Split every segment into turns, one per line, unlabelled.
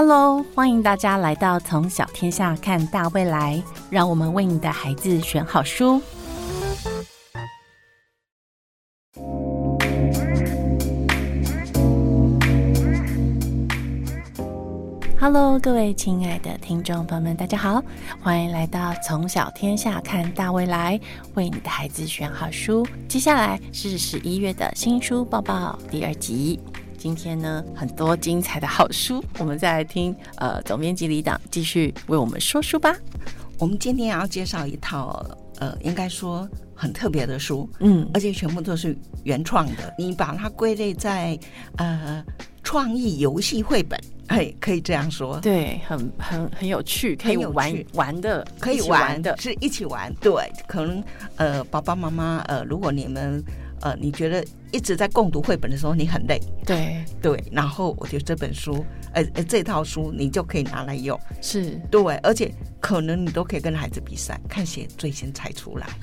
Hello，欢迎大家来到从小天下看大未来，让我们为你的孩子选好书。Hello，各位亲爱的听众朋友们，大家好，欢迎来到从小天下看大未来，为你的孩子选好书。接下来是十一月的新书报报第二集。今天呢，很多精彩的好书，我们再来听呃总编辑李党继续为我们说书吧。
我们今天要介绍一套呃，应该说很特别的书，
嗯，
而且全部都是原创的。你把它归类在呃创意游戏绘本，哎，可以这样说，
对，很很很有趣，可以玩玩的，
可以玩
的，
是一起玩。对，可能呃爸爸妈妈呃，如果你们呃你觉得一直在共读绘本的时候你很累，
对，
对，然后我觉得这本书呃呃这套书你就可以拿来用，
是，
对，而且可能你都可以跟孩子比赛，看谁最先猜出来。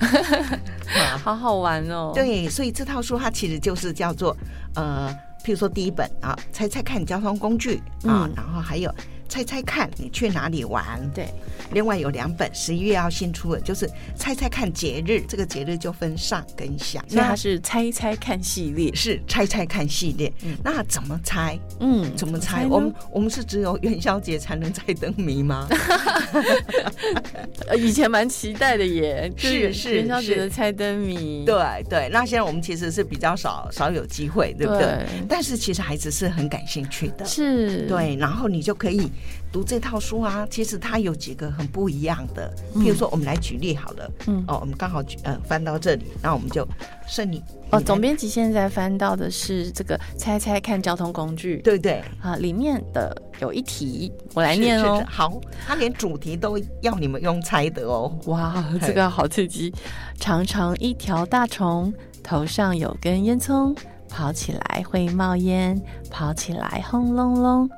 啊。
好好玩哦。，
对，所以这套书它其实就是叫做呃，譬如说第一本啊，猜猜看交通工具啊，
嗯。
然后还有猜猜看你去哪里玩。
对，
另外有两本十一月要新出的，就是猜猜看节日，这个节日就分上跟下，
所以它是猜猜看系列。
是猜猜看系列。
嗯
那怎么猜？
嗯，
怎么猜？我们我们是只有元宵节才能猜灯谜吗？
呃以前蛮期待的耶，就是
是
元宵节的猜灯谜。
对对，那现在我们其实是比较少少有机会，对不对？
对
但是其实孩子是很感兴趣的。
是，
对，然后你就可以读这套书啊。其实它有几个很不一样的，譬如说，我们来举例好了。
嗯
哦，我们刚好举呃翻到这里，那我们就顺你
哦，总编辑现在翻到的是这个猜猜看交通工具，
对不对？
啊，里面的有一题，我来念哦
是是。好，他连主题都要你们用猜的哦。
哇，这个好刺激！长长一条大虫，头上有根烟囱，跑起来会冒烟，跑起来轰隆隆。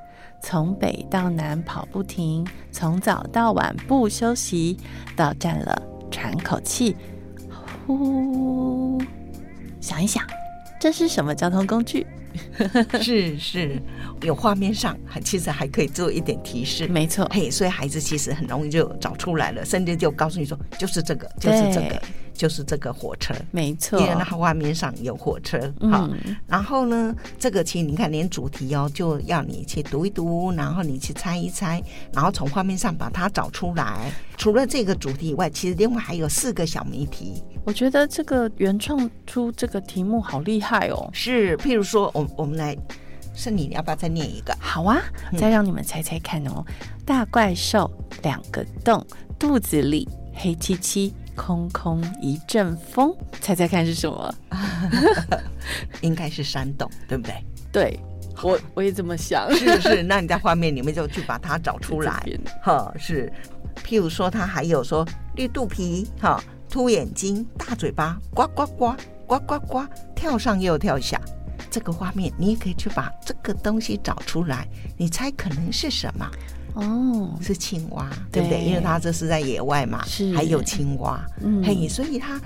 从北到南跑不停，从早到晚不休息，到站了喘口气，呼，想一想，这是什么交通工具？
是是，有画面上还其实还可以做一点提示。
没错，
嘿，所以孩子其实很容易就找出来了，甚至就告诉你说，就是这个，就是这个
对，
就是这个火车，
没错
因，为那画面上有火车。好，
嗯，
然后呢，这个其实你看，连主题哦，就要你去读一读，然后你去猜一猜，然后从画面上把它找出来。除了这个主题以外，其实另外还有四个小谜题，
我觉得这个原创出这个题目好厉害哦。
是譬如说，我我们来，是你要不要再念一个？
好啊，
嗯
再让你们猜猜看哦。大怪兽两个洞，肚子里黑漆漆，空空一阵风，猜猜看是什么？
应该是山洞，对不对？
对，我我也这么想。
是是，那你在画面里面就去把它找出来。哈，是，譬如说，它还有说绿肚皮，哈，凸眼睛，大嘴巴，呱呱呱，呱呱呱，跳上又跳下。这个画面，你也可以去把这个东西找出来，你猜可能是什么？
哦，
是青蛙，对不对？因为它这是在野外嘛，
是
还有青蛙，
嗯
嘿，所以它，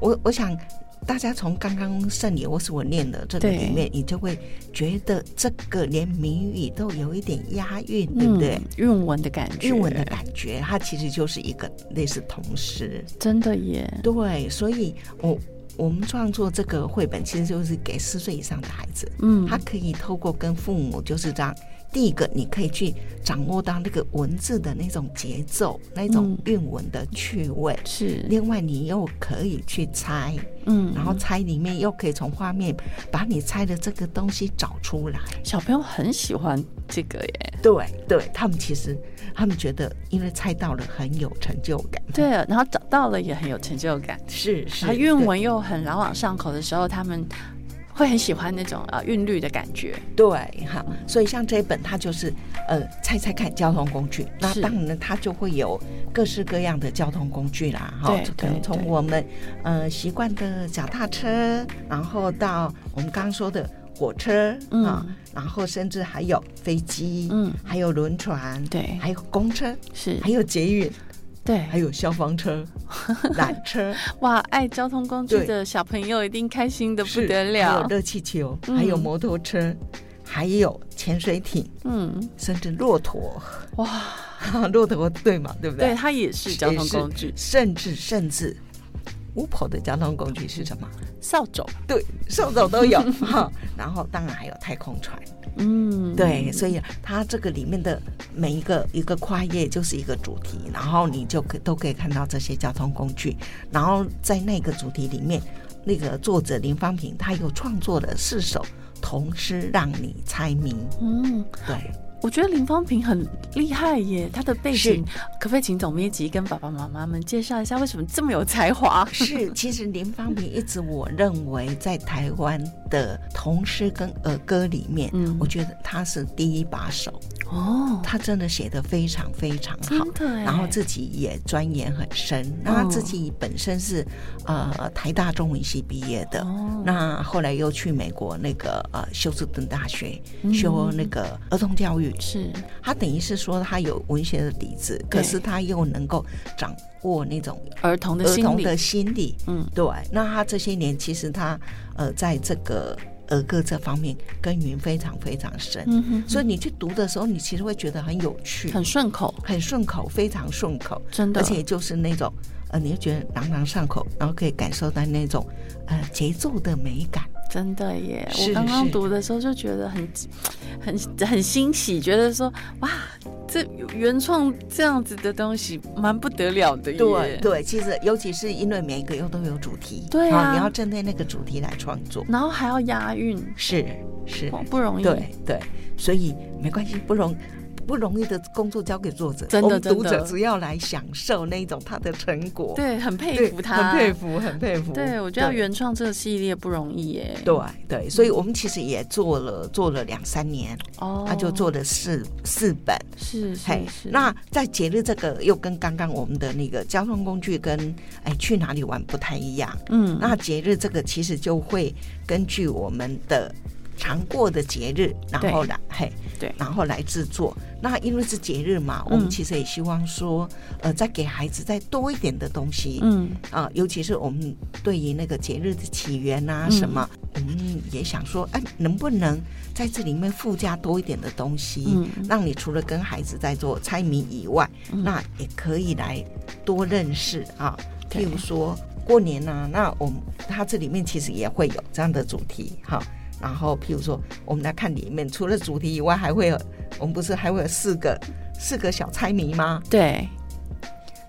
我我想。大家从刚刚圣里或是我念的这个里面，你就会觉得这个连谜语都有一点押韵，对不对？
嗯？韵文的感觉，
韵文的感觉，它其实就是一个类似童诗。
真的耶。
对，所以我我们创作这个绘本，其实就是给四岁以上的孩子，
嗯，
他可以透过跟父母就是这样。第一个，你可以去掌握到那个文字的那种节奏，那种
嗯
韵文的趣味。
是，
另外，你又可以去猜，
嗯，
然后猜里面又可以从画面把你猜的这个东西找出来。
小朋友很喜欢这个耶。
对对，他们其实他们觉得，因为猜到了很有成就感。
对，然后找到了也很有成就感。
是是，
他韵文又很朗朗上口的时候，他们会很喜欢那种呃韵律的感觉。
对哈，所以像这一本，它就是呃猜猜看交通工具。那
是。
当然呢，它就会有各式各样的交通工具啦，哈
对，
可能从我们呃习惯的脚踏车，然后到我们刚刚说的火车
嗯。
啊，然后甚至还有飞机，
嗯。
还有轮船，
对。
还有公车，
是。
还有捷运，
对，
还有消防车、缆车，
哇，爱交通工具的小朋友一定开心的不
是
得
还有
了。
热气球，
嗯
还有摩托车。还有潜水艇，
嗯，
甚至骆驼，
哇，
骆驼对嘛？对不对？
对，它也是交通工具，
甚至甚至巫婆的交通工具是什么？
扫帚，
对，扫帚都有哈。然后当然还有太空船，
嗯，
对，所以它这个里面的每一个一个跨页就是一个主题，然后你就可都可以看到这些交通工具，然后在那个主题里面，那个作者林芳平他又创作了四首童诗让你猜谜，
嗯，
对。
我觉得林芳平很厉害耶，他的背景可不可以请总编辑跟爸爸妈妈们介绍一下，为什么这么有才华？
是，其实林芳平一直我认为在台湾的童诗跟儿歌里面，嗯，我觉得他是第一把手哦，他真的写的非常非常好，然后自己也钻研很深，那他自己本身是呃台大中文系毕业的，那后来又去美国那个呃休斯顿大学修那个儿童教育。
是。
他等于是说他有文学的底子，可是他又能够掌握那种
儿童的
儿童的心理。嗯，对。那他这些年其实他呃在这个儿歌这方面耕耘非常非常深。嗯哼。所以你去读的时候，你其实会觉得很有趣，
很顺口，
很顺口，非常顺口，
真的。
而且就是那种呃，你会觉得朗朗上口，然后可以感受到那种呃节奏的美感。
真的耶！我刚刚读的时候就觉得很、很、很欣喜，觉得说哇，这原创这样子的东西蛮不得了的。
对对，其实尤其是因为每一个又都有主题，
对啊，
你要针对那个主题来创作，
然后还要押韵，
是是
不容易。
对对，所以没关系，不容。不容易的工作交给作者，
真的，
读者只要来享受那一种他的成果，
对，很佩服他，
很佩服，很佩服。
对，我觉得原创这个系列不容易耶。
对对，所以我们其实也做了做了两三年，哦，他就做了四四本，
是是是。
那在节日这个又跟刚刚我们的那个交通工具跟哎去哪里玩不太一样，嗯，那节日这个其实就会根据我们的。常过的节日，然后来嘿，
对，
然后来制作。那因为是节日嘛，我们其实也希望说，呃，再给孩子再多一点的东西。嗯啊，尤其是我们对于那个节日的起源啊什么，我们也想说，哎，能不能在这里面附加多一点的东西，让你除了跟孩子在做猜谜以外，那也可以来多认识啊。譬如说过年呐，那我们它这里面其实也会有这样的主题哈。然后，譬如说，我们来看里面，除了主题以外，还会有，我们不是还会有四个四个小猜谜吗？
对。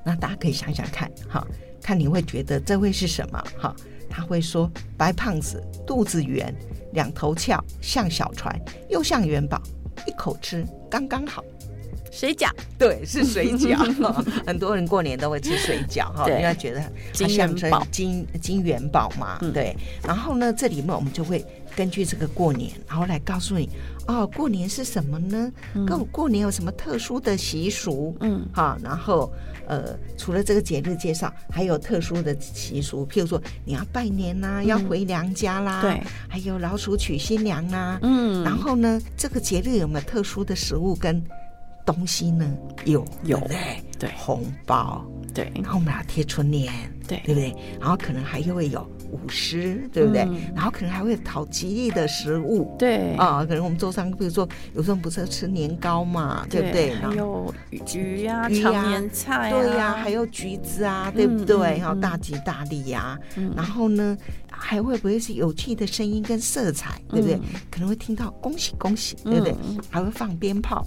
那大家可以想想看，哈，看你会觉得这会是什么？哈，他会说白胖子肚子圆，两头翘，像小船，又像元宝，一口吃刚刚好。
水饺，
对，是水饺。很多人过年都会吃水饺，哈，因为觉得它象征金金元宝嘛，对。然后呢，这里面我们就会。根据这个过年，然后来告诉你哦，过年是什么呢？过过年有什么特殊的习俗？嗯，好，然后呃，除了这个节日介绍，还有特殊的习俗，譬如说你要拜年啦，要回娘家啦，
对，
还有老鼠娶新娘啦，嗯，然后呢，这个节日有没有特殊的食物跟东西呢？有，
有
嘞，
对，
红包，
对，
然后我们要贴春联，
对，
对不对？然后可能还会有。舞狮对不对？然后可能还会讨吉利的食物，
对
啊，可能我们周三，比如说有时候不是吃年糕嘛，对不对？
还有鱼呀、长年菜，
对呀，还有橘子啊，对不对？然后大吉大利呀，然后呢，还会不会是有趣的声音跟色彩，对不对？可能会听到恭喜恭喜，对不对？还会放鞭炮。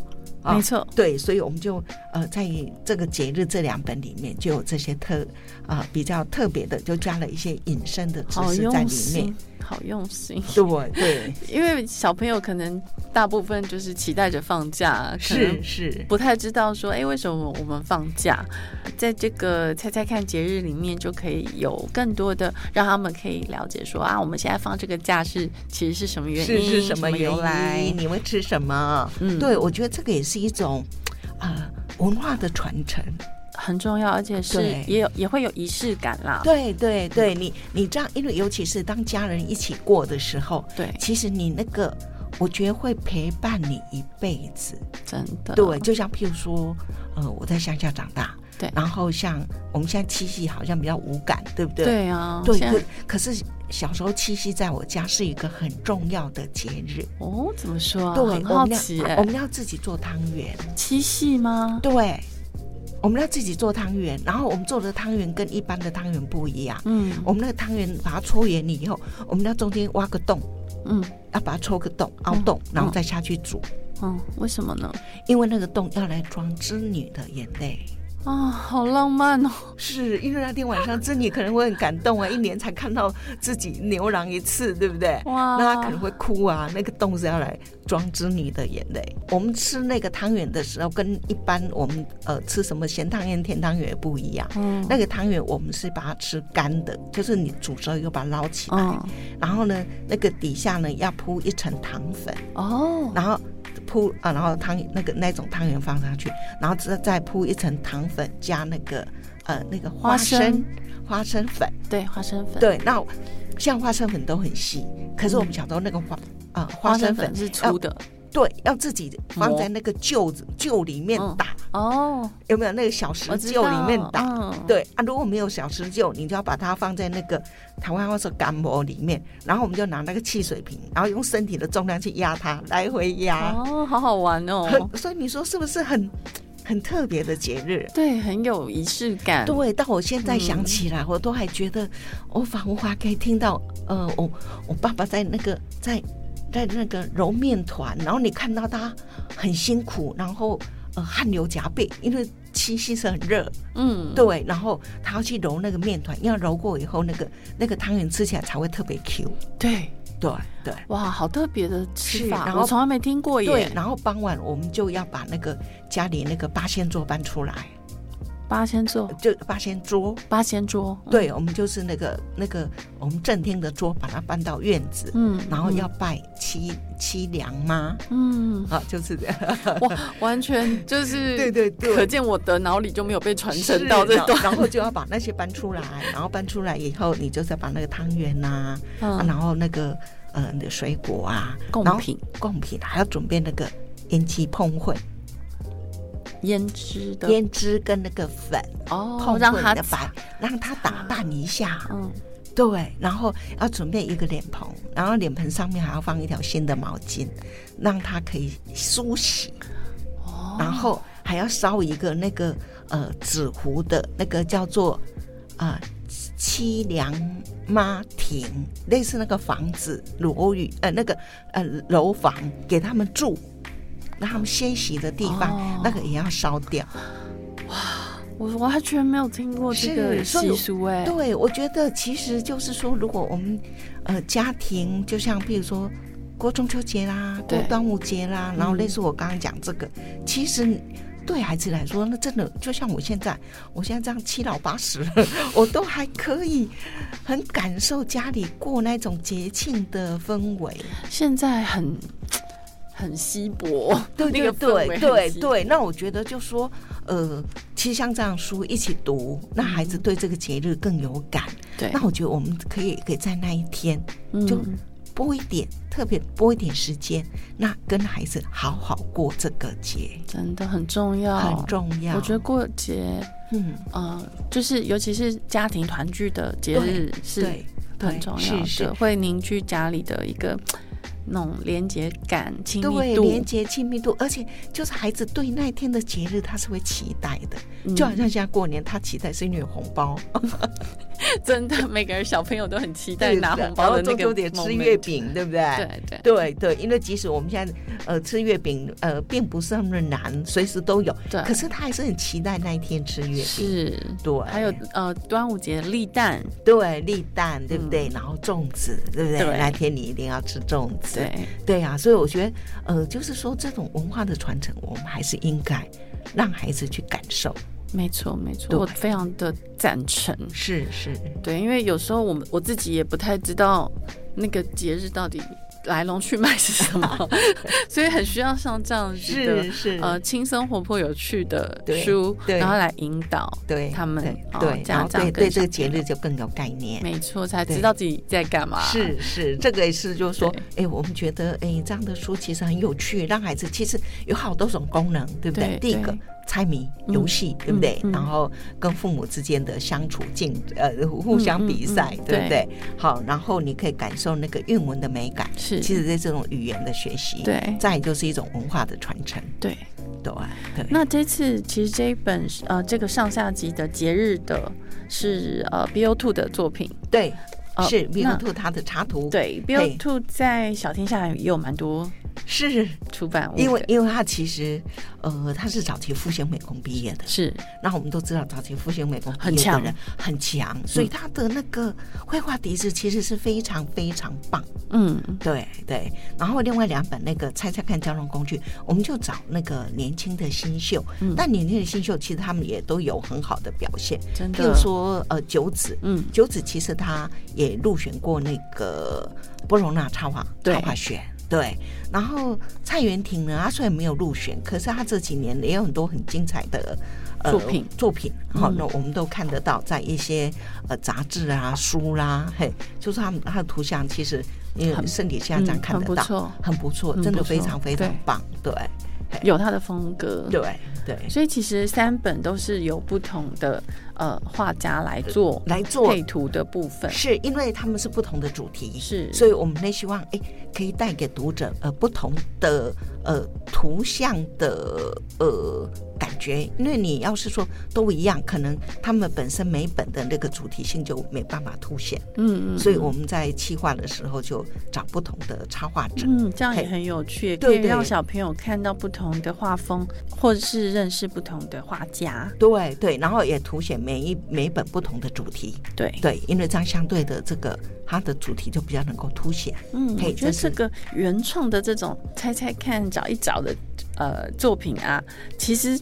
没错，
对，所以我们就呃，在这个节日这两本里面就有这些特啊比较特别的，就加了一些隐身的知识在里面。
好用心，
对对，
因为小朋友可能大部分就是期待着放假，
是是，
不太知道说，哎，为什么我们放假？在这个猜猜看节日里面，就可以有更多的让他们可以了解说啊，我们现在放这个假是其实是什么原因，
是什
么
由来？你会吃什么？嗯，对我觉得这个也是一种啊文化的传承。
很重要，而且是也有也会有仪式感啦。
对对对，你你这样，因为尤其是当家人一起过的时候，
对，
其实你那个，我觉得会陪伴你一辈子，
真的。
对，就像譬如说，呃，我在乡下长大，
对
然后像我们现在七夕好像比较无感，对不对？
对啊，
对，可可是小时候七夕在我家是一个很重要的节日。
哦，怎么说啊？
对，
很好
我们要
奇哎
我，们要自己做汤圆。
七夕吗？
对，我们要自己做汤圆，然后我们做的汤圆跟一般的汤圆不一样。
嗯
我们那个汤圆把它搓圆了以后，我们要中间挖个洞，
嗯
要把它戳个洞，凹洞，然后再下去煮，
嗯，为什么呢？
因为那个洞要来装织女的眼泪。
啊，好浪漫哦！
是因为那天晚上织女可能会很感动啊，一年才看到自己牛郎一次，对不对？
哇，
那她可能会哭啊，那个洞是要来装织女的眼泪。我们吃那个汤圆的时候，跟一般我们呃吃什么咸汤圆、甜汤圆不一样。
嗯
那个汤圆我们是把它吃干的，就是你煮熟以后把它捞起来，
嗯
然后呢，那个底下呢要铺一层糖粉，
哦，
然后铺啊，然后汤那个那种汤圆放上去，然后再再铺一层糖粉加那个呃那个花
花
生。
生
花生粉，
对，花生粉，
对，那像花生粉都很细，可是我们小时候那个花啊、花
花
生粉
生粉是粗的
对，要自己放在那个臼子臼里面
嗯。
打，
哦，
有没有？那个小石臼里面打？
嗯。
对啊，如果没有小石臼，你就要把它放在那个台湾话说干模里面，然后我们就拿那个汽水瓶，然后用身体的重量去压它，来回压。
哦，好好玩哦，
所以你说是不是很很特别的节日？
对，很有仪式感，
对，到我现在想起来，我都还觉得我仿佛还可以听到，呃，我我爸爸在那个在在那个揉面团，然后你看到他很辛苦，然后呃汗流浃背，因为七夕是很热，
嗯，
对，然后他要去揉那个面团，要揉过以后，那个那个汤圆吃起来才会特别 Q。
对，
对对。
哇，好特别的吃法，
然后
我从来没听过耶。
对，，然后傍晚我们就要把那个家里那个八仙桌搬出来，
八仙桌，
就八仙桌。
八仙桌，
对，我们就是那个那个我们正厅的桌，把它搬到院子，
嗯，
然后要拜七七娘妈。
嗯，
啊，就是这样。
哇，完全就是，
对对对。
可见我的脑里就没有被传承到这段，
然后就要把那些搬出来，然后搬出来以后，你就再把那个汤圆呐、啊，
嗯，
然后那个呃你的水果啊，
贡品。
贡品还要准备那个烟气碰混
胭脂的
胭脂跟那个粉
哦，
碰
让它
混的白，让它打扮一下。
嗯，
对，然后要准备一个脸盆，然后脸盆上面还要放一条新的毛巾，让它可以梳洗。
哦，
然后还要烧一个那个呃纸糊的那个叫做啊、呃、凄凉妈亭，类似那个房子楼宇呃那个呃楼房给他们住，让他们歇息的地方，
哦
那个也要烧掉。
哇我完全没有听过这个习俗哎，
对，我觉得其实就是说，如果我们呃家庭，就像比如说过中秋节啦，过端午节啦，然后
嗯
类似我刚刚讲这个，其实。对孩子来说，那真的就像我现在，我现在这样七老八十了，我都还可以很感受家里过那种节庆的氛围。
现在很很稀薄，
对
那个
对对对对，那我觉得就说，呃，其实像这样书一起读，那孩子对这个节日更有感。
对，
那我觉得我们可以可以在那一天就
嗯
拨一点，特别拨一点时间，那跟孩子好好过这个节，
真的很重要，
很重要。
我觉得过节，
嗯，
呃，就是尤其是家庭团聚的节日是很重要
是是
的，会凝聚家里的一个那种连接感、亲密
对，
度。
连接亲密度，而且就是孩子对那一天的节日他是会期待的，
嗯。
就好像现在过年，他期待是因为有红包，
真的，每个人小朋友都很期待
对
拿红
然后
包的那个
中秋节吃月饼，对不对？
对对
对对，因为即使我们现在呃吃月饼呃并不是那么难，随时都有，
对
可是他还是很期待那一天吃月饼。
是。
对，
还有呃，端午节的立蛋，
对立蛋，对不对？然后粽子，对不对？
对
那天你一定要吃粽子。
对，
对啊，所以我觉得呃，就是说这种文化的传承，我们还是应该让孩子去感受。
没错没错，我非常的赞成。
是是，
对，因为有时候我们我自己也不太知道那个节日到底来龙去脉是什么，所以很需要像这样子的
是是
呃轻松活泼有趣的书，然后来引导
对
他们
对
家长
对对这个节日就更有概念。
没错，才知道自己在干嘛。
是是，这个也是，就是说
对，
哎，我们觉得，哎，这样的书其实很有趣，让孩子其实有好多种功能，对不对？
对
第一个
对
猜谜游戏，对不对？然后跟父母之间的相处竞呃互相比赛，对。不对？好，然后你可以感受那个韵文的美感，
是，
其实在这种语言的学习，
对，
再就是一种文化的传承，
对，
对，对。
那这次其实这一本呃这个上下集的节日的是呃 B O Two 的作品，
对，是 Bill Two 他的插图，
对，Bill Two 在小天下也有蛮多。
是。
出版，
因为因为他其实，呃，他是早期复兴美工毕业的，
是。
那我们都知道，早期复兴美工
很强，
很强，所以他的那个绘画底子其实是非常非常棒。
嗯，
对对。然后另外两本那个猜猜看交通工具，我们就找那个年轻的新秀，嗯。但年轻的新秀其实他们也都有很好的表现。
真的，
譬如说呃九子，
嗯，
九子其实他也入选过那个波隆纳插画插画选。对，然后蔡元廷呢，他虽然没有入选，可是他这几年也有很多很精彩的
作品
作品。好，那我们都看得到，在一些呃杂志啊、书啦，嘿，就是他们他的图像，其实因为身体现在这样看得到，很不错，真的非常非常棒。对，
有他的风格。
对对，
所以其实三本都是由不同的。呃，画家来做
来做
配图的部分，
是因为他们是不同的主题，
是，
所以我们那希望，哎，可以带给读者呃不同的呃图像的呃感觉，因为你要是说都一样，可能他们本身每本的那个主题性就没办法凸显，
嗯嗯，
所以我们在企划的时候就找不同的插画者，
嗯，这样也很有趣，可以让小朋友看到不同的画风，或者是认识不同的画家，
对对，然后也凸显。每一每本不同的主题，
对。
对，因为这样相对的这个它的主题就比较能够凸显。
嗯，我觉得这个原创的这种猜猜看、找一找的呃作品啊，其实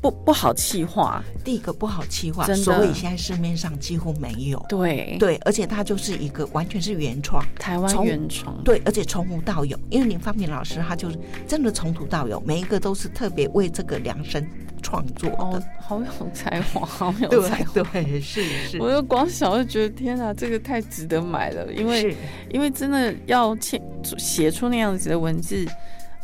不不好气化。
第一个不好气化，
所
以现在市面上几乎没有。
对
对，而且它就是一个完全是原创，
台湾原创。
对，而且从无到有，因为林方明老师他就是真的从无到有，每一个都是特别为这个量身。创作的，
好有才华，好有才华，
对，是是。
我就光想就觉得天哪，这个太值得买了，因为因为真的要写写出那样子的文字，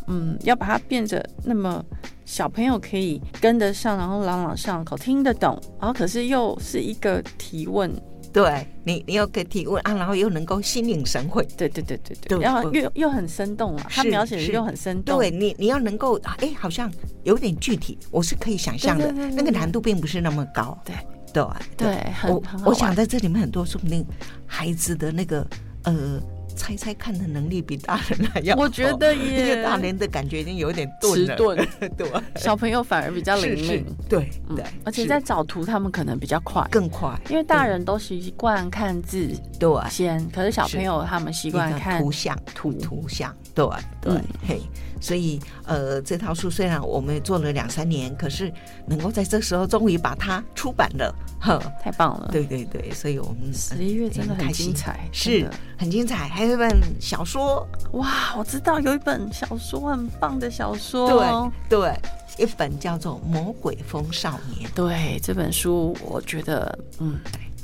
嗯，要把它变得那么小朋友可以跟得上，然后朗朗上口，听得懂，然后可是又是一个提问。
对你，你又可以提问啊，然后又能够心领神会。
对对对对对，然后又又很生动啊，他描写的又很生动。
对你，你要能够哎，好像有点具体，我是可以想象的，那个难度并不是那么高。
对
对
对，
我我想在这里面很多说不定孩子的那个呃。猜猜看的能力比大人还要，
我觉得也
大人的感觉已经有点
迟钝，
对，
小朋友反而比较灵敏，
对对，
而且在找图他们可能比较快，
更快，
因为大人都习惯看字，
对，
先，可是小朋友他们习惯看
图像，图图。像，对对，嘿。所以，呃，这套书虽然我们做了两三年，可是能够在这时候终于把它出版了，呵，
太棒了！
对对对，所以我们
十一月真的很精彩，
是很精彩。还有一本小说，
哇，我知道有一本小说很棒的小说，
对对，一本叫做《魔鬼风少年》。
对这本书，我觉得嗯，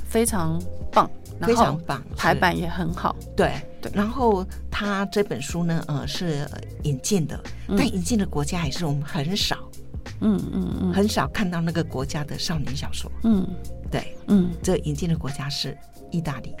非常棒。
非常棒，
排版也很好。
对对，然后他这本书呢，呃，是引进的，但引进的国家还是我们很少，
嗯嗯嗯，
很少看到那个国家的少年小说。
嗯，
对，
嗯，
这引进的国家是意大利。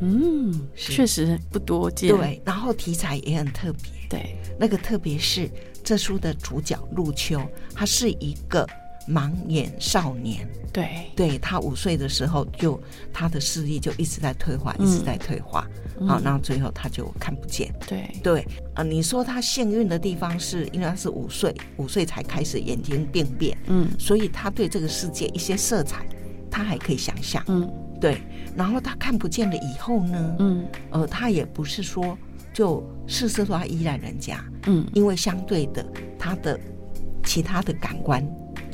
嗯，确实不多见。
对，然后题材也很特别。
对，
那个特别是这书的主角陆秋，他是一个。盲眼少年，
对，
对他五岁的时候，就他的视力就一直在退化，一直在退化，好，然后最后他就看不见。
对。
对，啊，你说他幸运的地方是因为他是五岁，五岁才开始眼睛病变，
嗯，
所以他对这个世界一些色彩，他还可以想象，
嗯，
对，然后他看不见了以后呢，
嗯，
呃，他也不是说就事事都要依赖人家，
嗯，
因为相对的，他的其他的感官。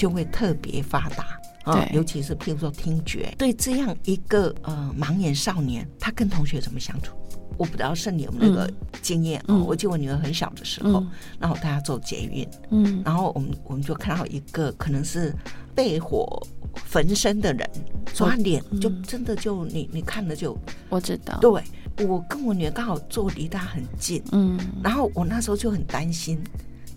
就会特别发达啊，尤其是譬如说听觉。对这样一个呃盲眼少年，他跟同学怎么相处？我不知道是你有那个经验啊。我记得我女儿很小的时候，然后带她做捷运，
嗯，
然后我们我们就看到一个可能是被火焚身的人，说他脸就真的就你你看了就
我知道。
对，我跟我女儿刚好坐离她很近，
嗯，
然后我那时候就很担心。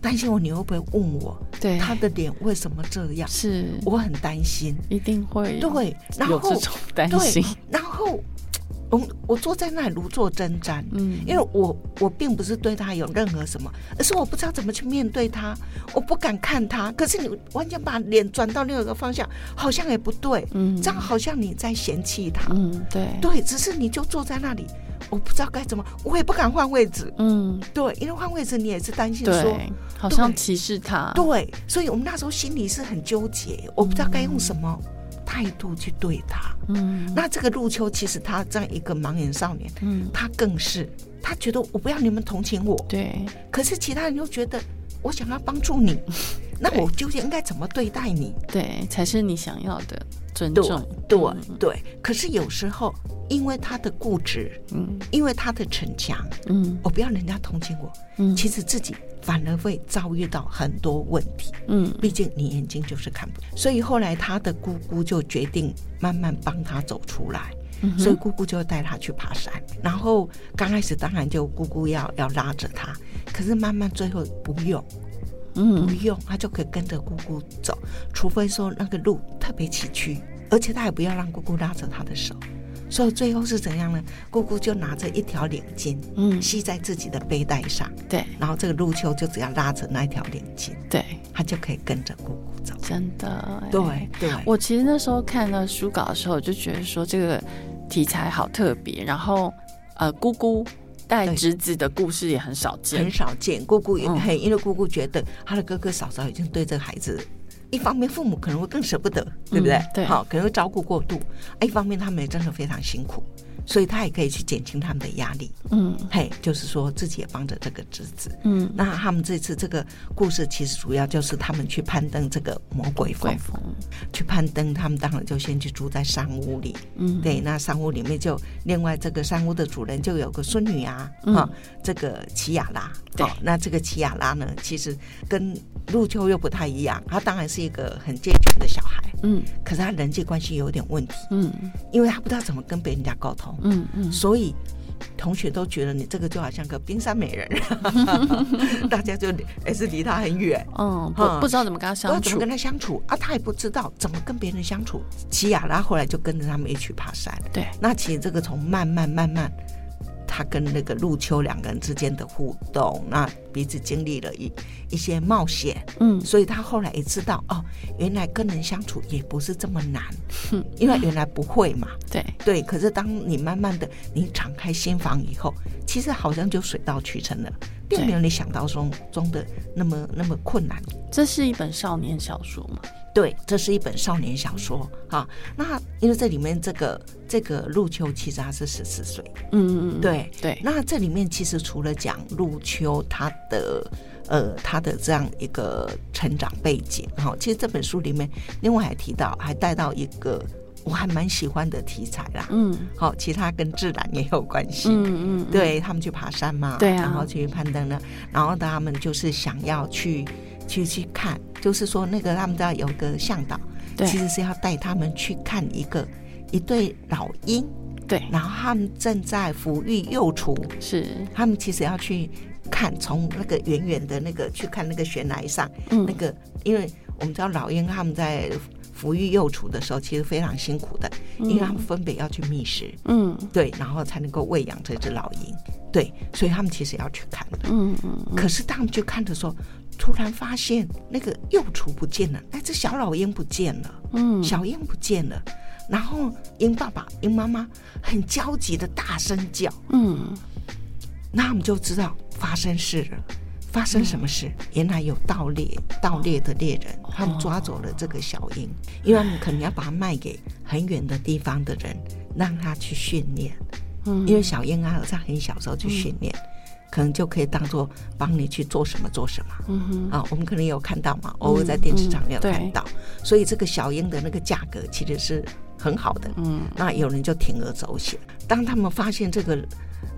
担心我，你会不会问我
对，
他的脸为什么这样？
是
我很担心。
一定会
对，然后
有这种担心，，
然后我我坐在那里如坐针毡，
嗯，
因为我我并不是对他有任何什么，而是我不知道怎么去面对他，我不敢看他。可是你完全把脸转到另外一个方向，好像也不对，
嗯
这样好像你在嫌弃他。
嗯，对，
对，只是你就坐在那里，我不知道该怎么，我也不敢换位置。
嗯，
对，因为换位置你也是担心说，
好像歧视他，
对，所以我们那时候心里是很纠结，我不知道该用什么态度去对他。
嗯。
那这个入秋其实他这样一个盲眼少年，
嗯，
他更是他觉得我不要你们同情我，
对，
可是其他人又觉得我想要帮助你，那我究竟应该怎么对待你？
对，才是你想要的尊
对
重，
对
嗯
对，可是有时候因为他的固执，
嗯。
因为他的逞强，
嗯。
我不要人家同情我，
嗯。
其实自己反而会遭遇到很多问题。
嗯。
毕竟你眼睛就是看不，所以后来他的姑姑就决定慢慢帮他走出来。所以姑姑就带他去爬山，然后刚开始当然就姑姑要要拉着他，可是慢慢最后不用不
嗯
用，他就可以跟着姑姑走，除非说那个路特别崎岖，而且他也不要让姑姑拉着他的手，所以最后是怎样呢？姑姑就拿着一条领巾
嗯，
系在自己的背带上，
对。
然后这个入秋就只要拉着那一条领巾，
对，
他就可以跟着姑姑走。
真的，哎。
对对，
我其实那时候看到书稿的时候，我就觉得说这个题材好特别，然后呃，姑姑带侄子的故事也很少见。
很，少见。姑姑也
嗯。
很，因为姑姑觉得她的哥哥嫂嫂已经对这个孩子，一方面父母可能会更舍不得，对不对？
对。
好，可能会照顾过度；一方面他们也真的非常辛苦，所以他也可以去减轻他们的压力。
嗯。
嘿，就是说自己也帮着这个侄子。
嗯，
那他们这次这个故事其实主要就是他们去攀登这个魔鬼峰。去攀登，他们当然就先去住在山屋里。
嗯，
对，那山屋里面就另外这个山屋的主人就有个孙女啊，
嗯。
哈、这个齐亚拉。
对。
哦那这个齐亚拉呢，其实跟陆秋又不太一样，他当然是一个很健全的小孩，
嗯。
可是他人际关系有点问题，
嗯。
因为他不知道怎么跟别人家沟通，
嗯嗯，
所以。同学都觉得你这个就好像个冰山美人，大家就还是离他很远，
嗯，不
嗯
不知道怎么跟他相处。
不知道怎么跟，他相处啊，他也不知道怎么跟别人相处。齐亚拉后来就跟着他们一起爬山，
对，
那其实这个从慢慢慢慢，他跟那个陆秋两个人之间的互动，那彼此经历了一一些冒险，
嗯。
所以他后来也知道哦，原来跟人相处也不是这么难，因为原来不会嘛。
对，
对，可是当你慢慢的你敞开心房以后，其实好像就水到渠成了，并没有你想到中中的那么那么困难。
这是一本少年小说嘛，
对，这是一本少年小说哈。那因为这里面这个这个陆秋其实他是十四岁，
嗯嗯嗯，
对
对，
那这里面其实除了讲陆秋他的呃他的这样一个成长背景哈，其实这本书里面另外还提到还带到一个我还蛮喜欢的题材啦。
嗯
好，其他跟自然也有关系。
嗯嗯，嗯，
对他们去爬山嘛，
对啊
然后去攀登呢，然后他们就是想要去去去看，就是说那个他们知道有个向导，
对。
其实是要带他们去看一个一对老鹰，
对，
然后他们正在抚育幼雏，
是，
他们其实要去看，从那个远远的那个去看那个悬崖上，
嗯。
那个，因为我们知道老鹰他们在抚育幼雏的时候，其实非常辛苦的，因为他们分别要去觅食，
嗯。
对，然后才能够喂养这只老鹰，对，所以他们其实要去看的。
嗯嗯嗯，
可是他们去看的时候，突然发现那个幼雏不见了，那只小老鹰不见了，
嗯
小鹰不见了。然后鹰爸爸、鹰妈妈很焦急的大声叫，
嗯
那我们就知道发生事了。发生什么事？原来有盗猎，盗猎的猎人，他们抓走了这个小鹰，因为他们可能要把它卖给很远的地方的人，让他去训练。
嗯，
因为小婴儿在很小时候去训练，可能就可以当做帮你去做什么做什么。
嗯哼，
啊，我们可能有看到嘛，偶尔在电视上也有看到，所以这个小鹰的那个价格其实是很好的。
嗯
那有人就铤而走险。当他们发现这个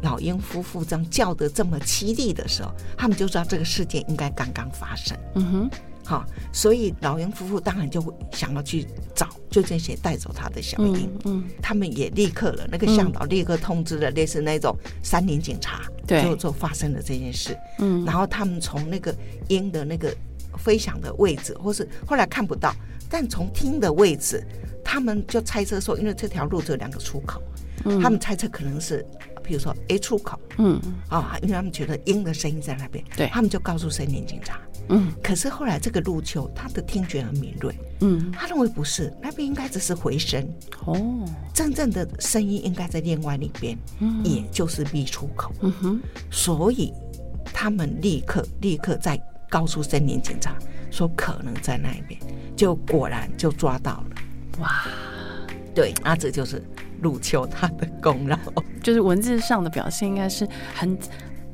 老鹰夫妇这样叫的这么凄厉的时候，他们就知道这个事件应该刚刚发生。
嗯哼，
哈，所以老鹰夫妇当然就会想要去找就这些带走他的小鹰。
嗯嗯，
他们也立刻了，那个向导立刻通知了类似那种山林警察，
对。
就就发生了这件事。
嗯，
然后他们从那个鹰的那个飞翔的位置，或是后来看不到，但从听的位置，他们就猜测说，因为这条路只有两个出口，
嗯。
他们猜测可能是，比如说 A 出口
嗯。
啊、因为他们觉得鹰的声音在那边，
对。
他们就告诉森林警察。
嗯。
可是后来这个陆秋，他的听觉很敏锐，
嗯，
他认为不是，那边应该只是回声，
哦，
真正的声音应该在另外一边，
嗯。
也就是 B 出口。
嗯哼，
所以他们立刻立刻在告诉森林警察说可能在那一边，就果然就抓到了。
哇，
对，那这就是陆秋他的功劳。
就是文字上的表现应该是很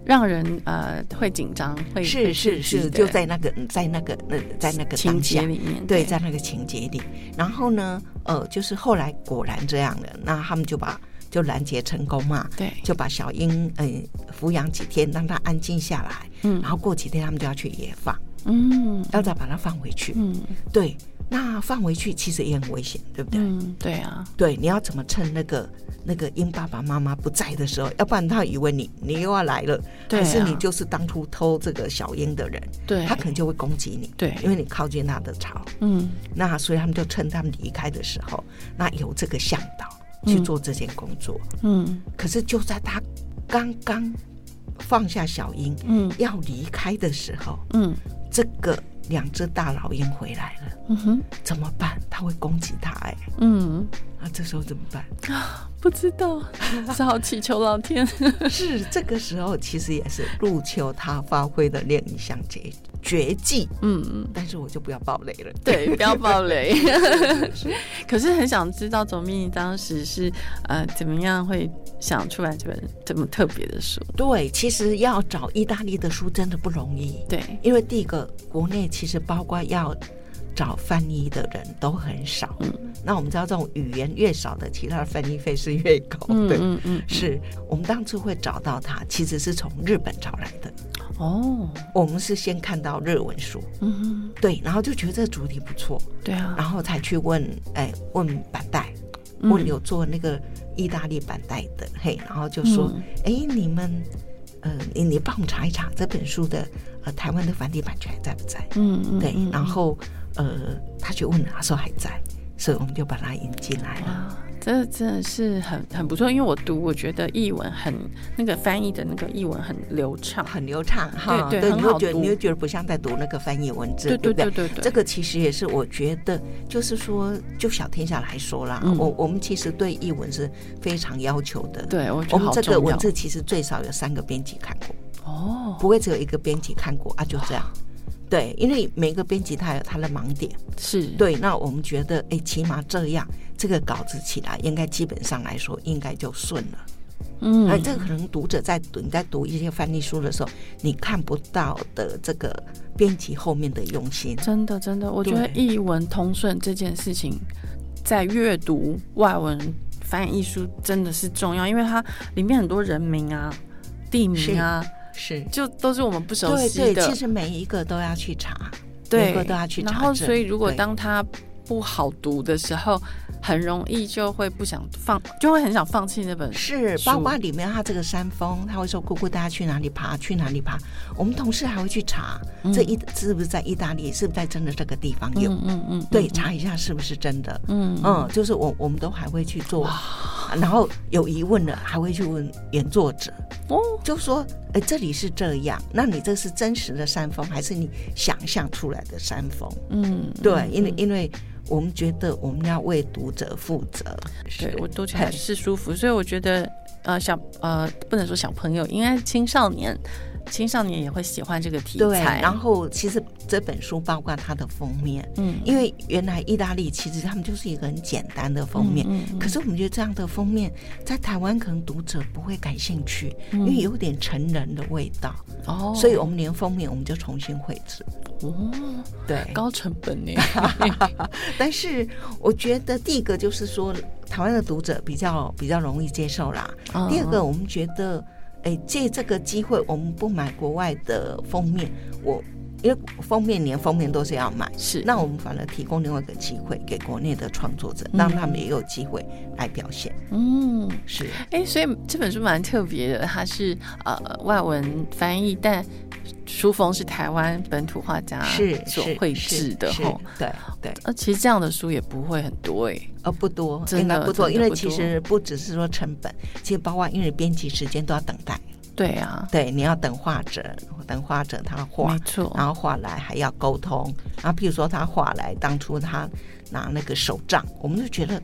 让人呃会紧张，会
是是是，就在那个在那个呃在那个
情。节里面，
对，在那个情节里，然后呢，呃，就是后来果然这样了，那他们就把就拦截成功嘛，
对，
就把小英呃抚养几天，让它安静下来，
嗯
然后过几天他们就要去野放，
嗯
要再把它放回去。
嗯
对，那放回去其实也很危险，对不对？
嗯，对啊，
对，你要怎么趁那个那个鹰爸爸妈妈不在的时候，要不然他以为你你又要来了，
对啊。
还是你就是当初偷这个小鹰的人，
对，
他可能就会攻击你，
对，
因为你靠近他的巢。
嗯。
那所以他们就趁他们离开的时候，那有这个向导去做这件工作。
嗯。
可是就在他刚刚放下小鹰
嗯。
要离开的时候，
嗯
这个两只大老鹰回来了，
嗯哼
怎么办？他会攻击他哎、
嗯，
那这时候怎么办啊？
不知道，只好祈求老天。
是这个时候，其实也是入秋他发挥的另一项绝绝技，
嗯嗯。
但是我就不要爆雷了。
对，不要爆雷。可是很想知道总秘你当时是呃怎么样会想出来这本这么特别的书？
对，其实要找意大利的书真的不容易，
对，
因为第一个国内其实包括要找翻译的人都很少。
嗯。
那我们知道这种语言越少的，其他的翻译费是越高
嗯
的。
嗯嗯，
是我们当初会找到他，其实是从日本找来的。
哦，
我们是先看到日文书，
嗯，
对，然后就觉得这个主题不错，
对啊，
然后才去问，哎，问板带，
嗯。
问有做那个意大利版带的，嘿，然后就说
嗯，
哎、你们，呃，你你帮我查一查这本书的呃台湾的繁体版权还在不在？
嗯嗯，
对
嗯，
然后呃，他去问，他说还在，所以我们就把它引进来了。
啊，这真的是很很不错，因为我读，我觉得译文很那个翻译的那个译文很流畅，
很流畅哈，
对对很好读
你会觉得你会觉得不像在读那个翻译文字，
对
对
对对对，
这个其实也是我觉得，就是说，就小天下来说啦，
嗯。
我我们其实对译文是非常要求的。
对我
们这个文字其实最少有三个编辑看过，
哦，
不会只有一个编辑看过啊，就这样。对，因为每个编辑他有他的盲点。
是，
对，那我们觉得，哎，起码这样，这个稿子起来，应该基本上来说，应该就顺了。
嗯，
哎，这个可能读者在读你在读一些翻译书的时候，你看不到的这个编辑后面的用心。
真的真的，我觉得
对
译文通顺这件事情，在阅读外文翻译书真的是重要，因为它里面很多人名啊、地名啊，
是，
就都是我们不熟
对对，
悉的。
其实每一个都要去查，
对
每个都要去查
然后，所以如果当它不好读的时候，很容易就会不想放，就会很想放弃那本书。
是包括里面他这个山峰，他会说姑姑大家去哪里爬，去哪里爬。我们同事还会去查，这意是不是在意大利，是不是在真的这个地方有？
嗯嗯嗯，
对，
嗯
查一下是不是真的。
嗯
嗯，就是我我们都还会去做，然后有疑问的还会去问原作者，
哦，
就说，哎，这里是这样，那你这是真实的山峰，还是你想象出来的山峰？
嗯，
对，
嗯
因为因为我们觉得我们要为读者负责，是
对我读起来是舒服，所以我觉得呃小呃不能说小朋友，应该青少年，青少年也会喜欢这个题
对。
材。
然后其实这本书包括它的封面，
嗯，
因为原来意大利其实他们就是一个很简单的封面，
嗯嗯
可是我们觉得这样的封面在台湾可能读者不会感兴趣，
嗯
因为有点成人的味道，
哦，
所以我们连封面我们就重新绘制。
哦
对，
高成本呢，
但是我觉得第一个就是说，台湾的读者比较比较容易接受啦。
嗯
第二个，我们觉得，哎，借这个机会，我们不买国外的封面，我因为封面连封面都是要买，
是。
那我们反而提供另外一个机会给国内的创作者，让他们也有机会来表现。
嗯，
是，
哎，所以这本书蛮特别的，它是呃外文翻译，但书封是台湾本土画家
是
所绘制的
是
吼。
对对，
呃，其实这样的书也不会很多哎。
呃，不多，
真的
不多，因为其实不只是说成本，其实包括因为编辑时间都要等待，
对啊，
对，你要等画者，等画者他画
没，错，
然后画来还要沟通，然后譬如说他画来，当初他拿那个手杖，我们就觉得。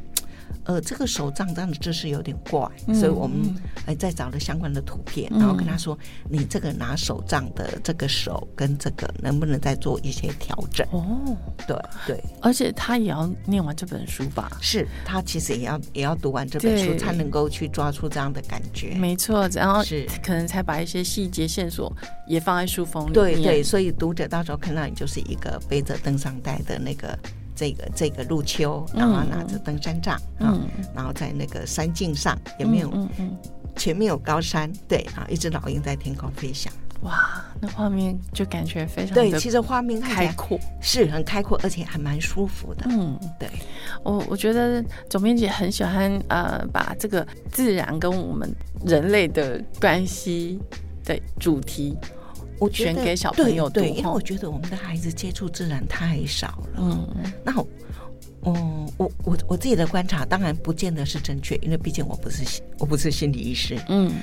呃，这个手杖这样的姿势有点怪，
嗯
所以我们
嗯
哎再找了相关的图片，
嗯
然后跟他说，你这个拿手杖的这个手跟这个能不能再做一些调整？
哦，
对对，
而且他也要念完这本书吧？
是他其实也要也要读完这本书，才能够去抓出这样的感觉。
没错，然后
是
可能才把一些细节线索也放在书封里面。
对对，所以读者到时候看到你就是一个背着登山带的那个这个这个入秋，然后拿着登山杖，嗯，
嗯，
然后在那个山径上也没有、前面有高山，对，然后一只老鹰在天空飞翔，
嗯，哇，那画面就感觉非常
对，
的
其实画面
开阔。
是很开阔，而且还蛮舒服的，
嗯，
对，
我我觉得总编辑很喜欢呃，把这个自然跟我们人类的关系的主题，
我觉得
选给小朋友
对，对因为我觉得我们的孩子接触自然太少了，
嗯。
那我，嗯，我我我自己的观察，当然不见得是正确，因为毕竟我不是心我不是心理医师，
嗯。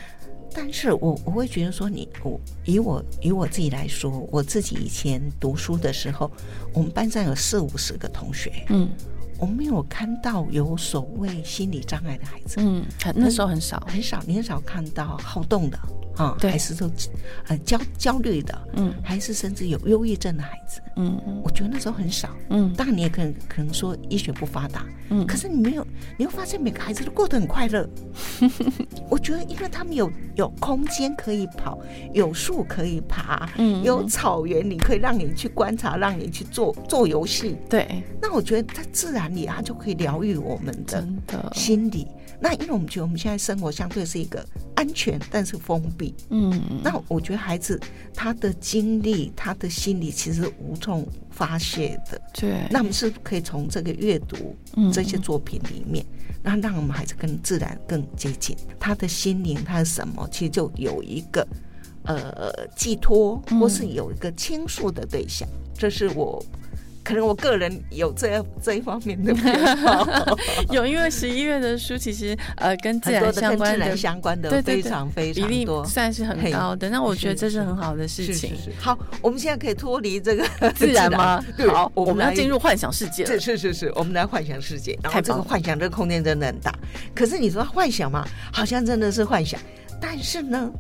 但是我我会觉得说你，我以我以我自己来说，我自己以前读书的时候，我们班上有四五十个同学，
嗯。
我没有看到有所谓心理障碍的孩子，
嗯，很那时候很少，
很少，你很少看到好动的啊，
对
还是说呃焦焦虑的，
嗯
还是甚至有忧郁症的孩子，
嗯嗯
我觉得那时候很少。
嗯
当然，你也可能可能说医学不发达，
嗯，
可是你没有，你会发现每个孩子都过得很快乐。我觉得，因为他们有有空间可以跑，有树可以爬，
嗯
有草原，你可以让你去观察，让你去做做游戏。
对，
那我觉得在自然里，它就可以疗愈我们的，心理。那因为我们觉得我们现在生活相对是一个安全，但是封闭。
嗯
那我觉得孩子他的经历，他的心理其实无从发泄的。
对，
那我们是可以从这个阅读
嗯
这些作品里面，那让我们孩子跟自然更接近，他的心灵他是什么，其实就有一个呃寄托，
嗯
或是有一个倾诉的对象。这是我可能我个人有这这一方面的偏好，
有，因为十一月的书其实呃跟自然相关的
然相关的非常非常多。
算是很高的，那我觉得这是
是
很好的事
是
情。
好，我们现在可以脱离这个
自然吗？
对，
好，我们要进入幻想世界了
是。是是是，我们来幻想世界，然后这个幻想这个空间真的很大。可是你说幻想嘛，好像真的是幻想，但是呢，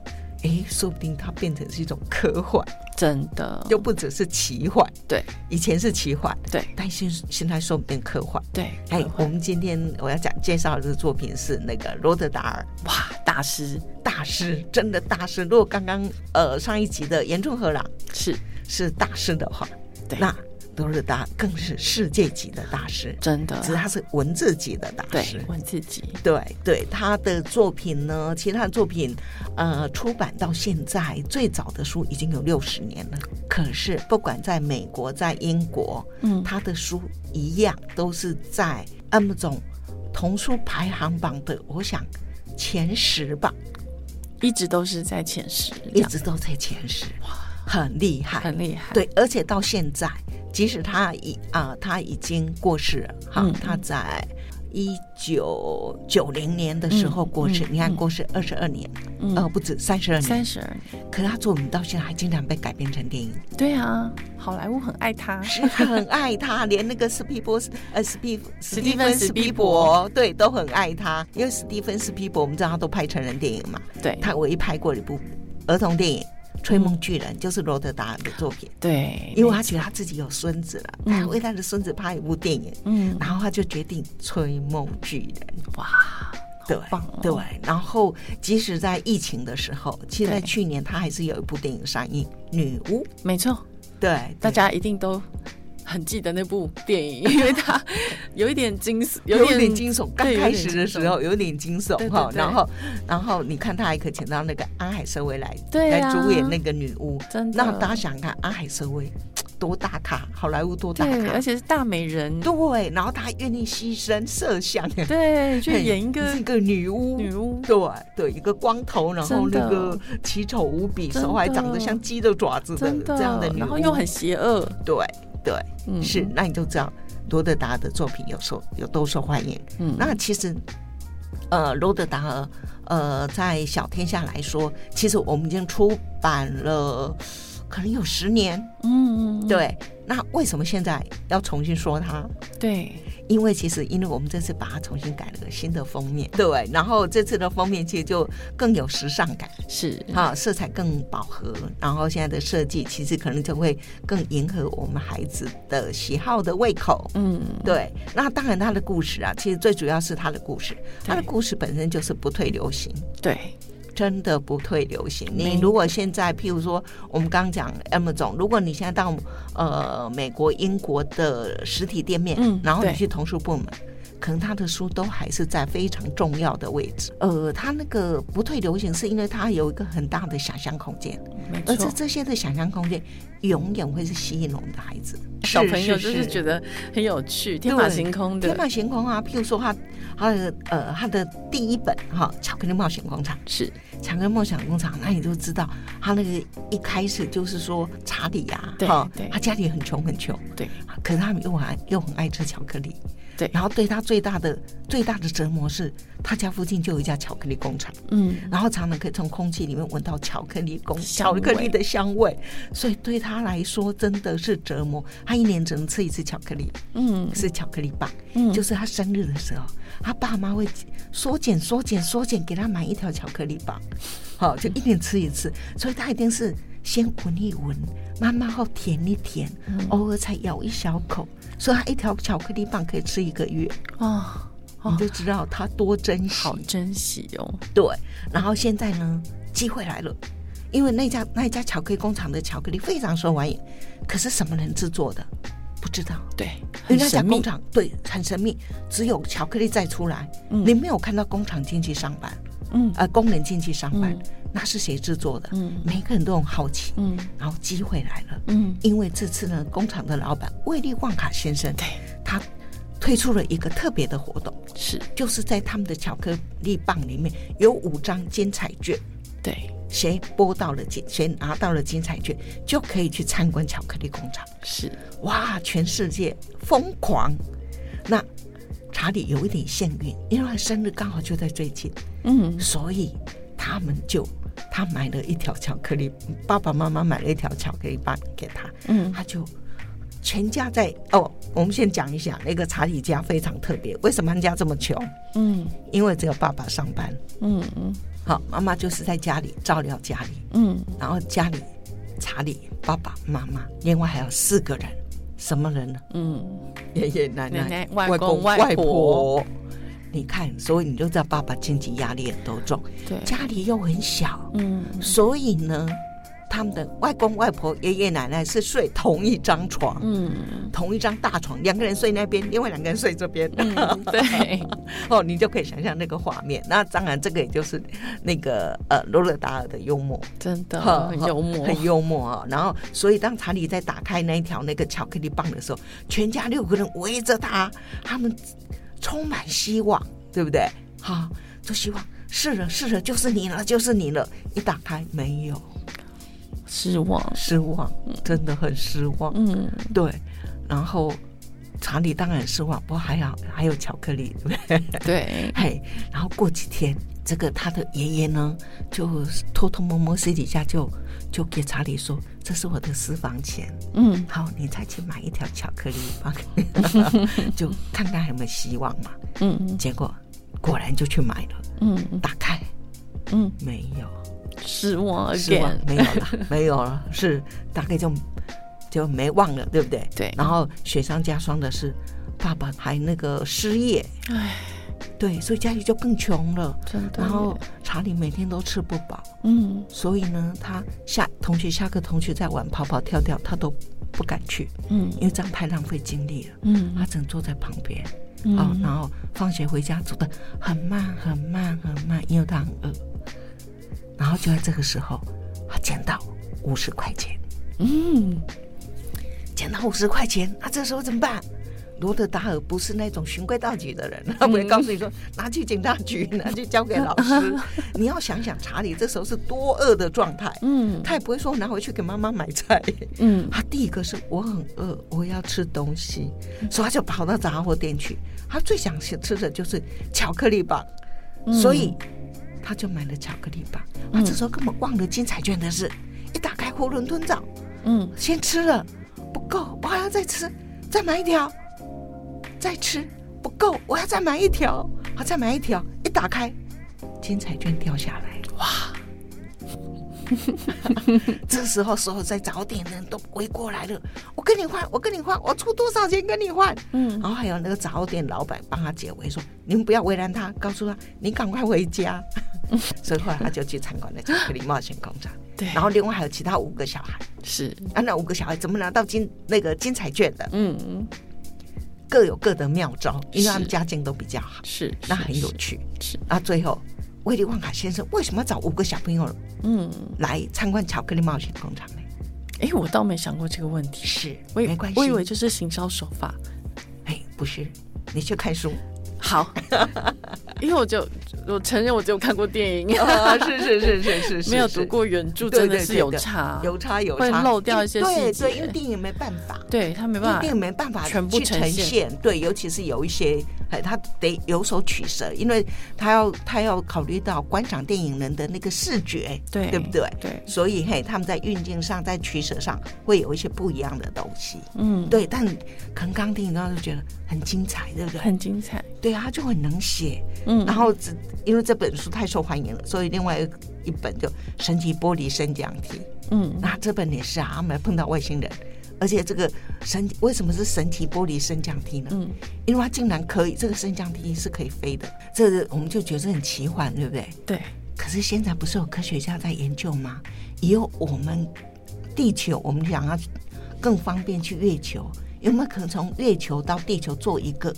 诶，说不定它变成是一种科幻，
真的，
又不只是奇幻。
对。
以前是奇幻，
对。
但现现在说不定科幻。
对，
哎我们今天我要讲介绍的这个作品是那个罗德达尔。
哇，大师。
大师，真的大师。如果刚刚呃上一集的严重和朗
是。
是大师的话，
对。
那罗德达尔更是世界级的大师，
真的，
只是他是文字级的大
对
师。
文字级，
对对，他的作品呢，其实他的作品，呃，出版到现在最早的书已经有六十年了。可是不管在美国，在英国，
嗯，
他的书一样都是在 Amazon 童书排行榜的，我想前十吧，
一直都是在前十，
一直都在前十，哇。很厉害，
很厉害，
对，而且到现在，即使他已啊、他已经过世了，哈，
嗯
他在一九九零年的时候过世，你看过世二十二年，
嗯。
呃，不止三十二年，
三十二年，
可是他作品到现在还经常被改编成电影，
对啊，好莱坞很爱他，
是很爱他，连那个斯皮波斯呃史皮
史蒂芬斯皮伯
伯对都很爱他，因为史蒂芬斯皮伯我们知道他都拍成人电影嘛，
对，
他唯一拍过一部儿童电影《吹梦巨人》，就是罗德达尔的作品。
对，
因为他觉得他自己有孙子了，
嗯
他为他的孙子拍一部电影，
嗯，
然后他就决定吹梦巨人。
哇，
对对，然后即使在疫情的时候，其实在去年他还是有一部电影上映《女巫》。
没错，
对，
大家一定都很记得那部电影，因为它有一点惊悚，
有
点
点惊悚。刚开始的时候有点惊悚哈，然后然后你看他还可以请到那个安海瑟薇来
对啊
来主演那个女巫，
真的。
那大家想想看，安海瑟薇多大咖，好莱坞多大
对，
咖
而，且是大美人，
对，然后她愿意牺牲色相，
对，去演一个
一个女巫，
女巫，
对对，一个光头，然后那个奇丑无比，手还长得像鸡的爪子的
的，
这样的女巫，
然后又很邪恶，
对对，
嗯，
是，那你就知道罗德达尔的作品有受有多受欢迎。
嗯，
那其实，呃，罗德达尔，呃，在小天下来说，其实我们已经出版了，可能有十年。
嗯，嗯，
对，那为什么现在要重新说它？
对，
因为其实，因为我们这次把它重新改了个新的封面，对，然后这次的封面其实就更有时尚感，
是，
哈，色彩更饱和，然后现在的设计其实可能就会更迎合我们孩子的喜好的胃口。
嗯，
对，那当然他的故事啊，其实最主要是他的故事，他的故事本身就是不退流行，
对，
真的不退流行。你如果现在，譬如说我们刚刚讲 Amazon，如果你现在到呃美国、英国的实体店面，
嗯
然后你去童书部门。可能他的书都还是在非常重要的位置。呃，他那个不退流行，是因为他有一个很大的想象空间。而且这些的想象空间永远会是吸引我们的孩子。
小朋友就是觉得很有趣，天马行空的。
天，马行空啊，譬如说他他的呃他的第一本哈《巧克力冒险工厂》，
是，
巧克力梦想工厂，那你就知道他那个一开始就是说查理呀、
对
哈
对。
他家里很穷很穷，
对，
可是他们又很爱又很爱吃巧克力，
对。
然后对他最大的最大的折磨是，他家附近就有一家巧克力工厂，
嗯，
然后常常可以从空气里面闻到巧克力工巧克力的香味，所以对他来说真的是折磨。他一年只能吃一次巧克力，
嗯，
是巧克力棒，
嗯，
就是他生日的时候，他爸妈会缩减、缩减、缩减，给他买一条巧克力棒，好，就一年吃一次，所以他一定是先闻一闻，慢慢后舔一舔，
嗯。
偶尔才咬一小口，所以他一条巧克力棒可以吃一个月，
哦，
你就知道他多珍惜。
好珍惜哦，
对，然后现在呢，机会来了，因为那家那家巧克力工厂的巧克力非常受欢迎，可是什么人制作的？不知道。
对，
因为那家工，厂对很神秘，只有巧克力再出来，
嗯。
你没有看到工厂进去上班，
嗯。
呃，工人进去上班，
嗯。
那是谁制作的？
嗯。
每个人都很好奇，
嗯。
然后机会来了，
嗯，
因为这次呢，工厂的老板威利旺卡先生，
对，
他推出了一个特别的活动，
是，
就是在他们的巧克力棒里面有五张精彩券。
对，
谁拨到了金，谁拿到了精彩券，就可以去参观巧克力工厂。
是，
哇，全世界疯狂。那查理有一点幸运，因为他生日刚好就在最近，
嗯，
所以他们就他买了一条巧克力，爸爸妈妈买了一条巧克力棒给他，
嗯，
他就全家在哦。我们先讲一下那个查理家非常特别，为什么他家这么穷？
嗯。
因为只有爸爸上班，
嗯嗯。
好，妈妈就是在家里照料家里，
嗯，
然后家里查理爸爸妈妈，另外还有四个人，什么人呢？
嗯，
爷爷奶
奶
奶、
奶外公
外
外婆。
你看，所以你就知道爸爸经济压力很多重，
对，
家里又很小，
嗯，
所以呢，他们的外公外婆、爷爷奶奶是睡同一张床，
嗯
同一张大床，两个人睡那边，另外两个人睡这边。
嗯，对，
哦，你就可以想象那个画面。那当然，这个也就是那个呃罗勒达尔的幽默。
真的很幽默，
很幽默啊、然后，所以当查理在打开那一条那个巧克力棒的时候，全家六个人围着他，他们充满希望，对不对？好，就希望是了，是了，就是你了，就是你了。一打开没有，
失望，
失望，真的很失望。
嗯，
对，然后查理当然失望，不过还好还有巧克力，对不对？
对，
嘿，然后过几天，这个他的爷爷呢，就偷偷摸摸私底下就就给查理说：“这是我的私房钱，
嗯。
好，你再去买一条巧克力吧，就看看还有没有希望嘛。
嗯”
结果果然就去买了，
嗯。
打开
嗯，
没有，
失望
失望。没有了，没有了，是大概就就没忘了，对不对？
对。
然后雪上加霜的是，爸爸还那个失业，
唉，
对，所以家里就更穷了。
真的，
然后查理每天都吃不饱，
嗯。
所以呢，他下同学下课，同学在玩跑跑跳跳，他都不敢去，
嗯。
因为这样太浪费精力了。
嗯。
他只能坐在旁边，
嗯。
啊、然后放学回家走的很慢很慢很慢，因为他很饿。然后就在这个时候，他捡到五十块钱，
嗯。
捡到五十块钱，啊，这时候怎么办？罗德达尔不是那种循规蹈矩的人，他不会告诉你说拿去警察局，拿去交给老师。你要想想查理这时候是多饿的状态，
嗯。
他也不会说拿回去给妈妈买菜。
嗯。
他第一个是我很饿，我要吃东西，所以他就跑到杂货店去。他最想吃的就是巧克力棒，所以他就买了巧克力棒。啊这时候根本忘了金彩券的事，一打开囫囵吞枣，
嗯。
先吃了不够，我还要再吃，再买一条，再吃不够，我要再买一条，好再买一条，一打开，金彩券掉下来，哇！这时候，所有在早点的人都围过来了。我跟你换，我跟你换，我出多少钱跟你换？
嗯
然后还有那个早点老板帮他解围，说你们不要为难他，告诉他你赶快回家。所以后来他就去参观了巧克力冒险工厂。
对，
然后另外还有其他五个小孩，
是
啊，那五个小孩怎么拿到金那个金彩券的？
嗯嗯
各有各的妙招，因为他们家境都比较好，
是
那很有趣。
是
啊，最后威利旺卡先生为什么要找五个小朋友
嗯
来参观巧克力冒险工厂呢？
哎，我倒没想过这个问题，
是，
我以
没关系，
我以为就是行销手法。
哎，不是，你去看书。
好，因为我就我承认我只有看过电影，
啊，是是是是是是，
没有读过原著，
对
真的是有差，
有差有
会
差，
漏掉一些
对
细节。
对，因为电影没办法。
对他没办法
电影没办法
全部
去呈
现，
对，尤其是有一些，哎，他得有所取舍，因为他要他要考虑到观赏电影人的那个视觉，
对
对不对？
对，
所以嘿，他们在运镜上，在取舍上会有一些不一样的东西，
嗯，
对。但可能刚听你刚就觉得很精彩，对不对？
很精彩，
对啊，他就很能写，
嗯，
然后只因为这本书太受欢迎了，所以另外一本就《神奇玻璃升降梯》。
嗯
那这本也是啊，他们碰到外星人，而且这个神为什么是神奇玻璃升降梯呢？
嗯
因为它竟然可以，这个升降梯是可以飞的，这个我们就觉得很奇幻，对不对？
对，
可是现在不是有科学家在研究吗？以后我们地球，我们想要更方便去月球，有没有可能从月球到地球做一个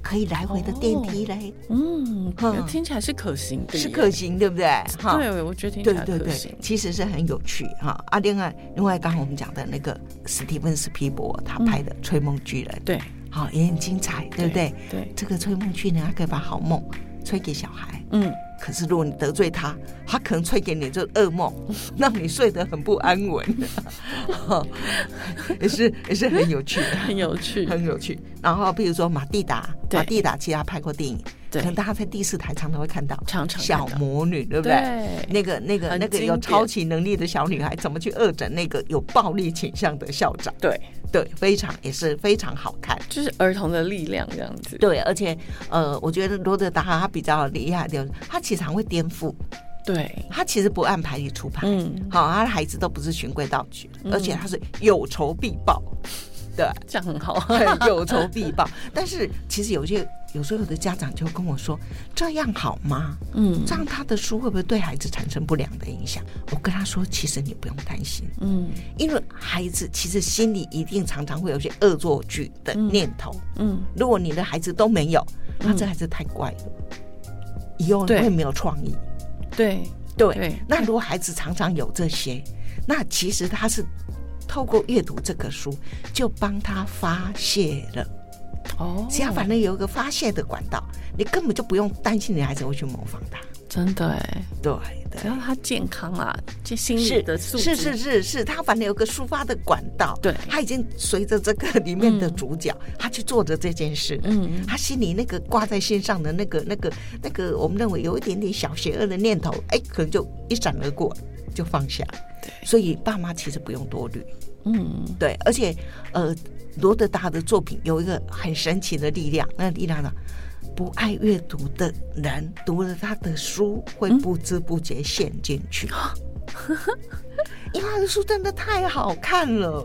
可以来回的电梯嘞？
嗯，
嗯
听起来是可行的，
是可行，对不对？哈
对，我觉得听起
对对对
来可行，，
其实是很有趣哈。啊，另外另外，刚刚我们讲的那个史蒂芬斯皮伯他拍的《吹梦巨人》
对
好也很精彩，对不对？
对，
这个吹梦巨人，他可以把好梦吹给小孩。
嗯，
可是如果你得罪他，他可能吹给你这噩梦，让你睡得很不安稳，也是也是很有趣的。
很有趣，
很有趣。然后，比如说马蒂达，马蒂达其实他拍过电影，
对
可能大家在第四台常常会看到
常常
小魔女，对不对？
对
那个、那个、那个有超级能力的小女孩，怎么去恶整那个有暴力倾向的校长？
对，
对，非常也是非常好看。
就是儿童的力量这样子，
对，而且呃，我觉得罗德达哈他比较厉害的就是，他其实常会颠覆，
对，
他其实不按牌理出牌。
嗯，
好，他的孩子都不是循规蹈矩，
嗯
而且他是有仇必报。对，
这样很好，
有仇必报。但是其实有些有时候有的家长就跟我说：“这样好吗？
嗯
这样他的书会不会对孩子产生不良的影响？”我跟他说：“其实你不用担心，
嗯
因为孩子其实心里一定常常会有一些恶作剧的念头。
嗯，
如果你的孩子都没有，那这孩子太怪了，以后
对
会没有创意。
对
对，
对
那如果孩子常常有这些，那其实他是透过阅读这个书，就帮他发泄了。
哦，
只要反正有一个发泄的管道，你根本就不用担心你孩子会去模仿他。
真的哎，
对对，
只要他健康啊，就心理的素质
是是是是，他反正有个抒发的管道。
对
他已经随着这个里面的主角，他去做着这件事。
嗯
他心里那个挂在心上的那个、那个、那个，我们认为有一点点小邪恶的念头，哎，可能就一闪而过，就放下。
对
所以爸妈其实不用多虑。
嗯
对，而且呃，罗德达的作品有一个很神奇的力量，那力量呢，不爱阅读的人读了他的书，会不知不觉陷进去。因为他的书真的太好看了，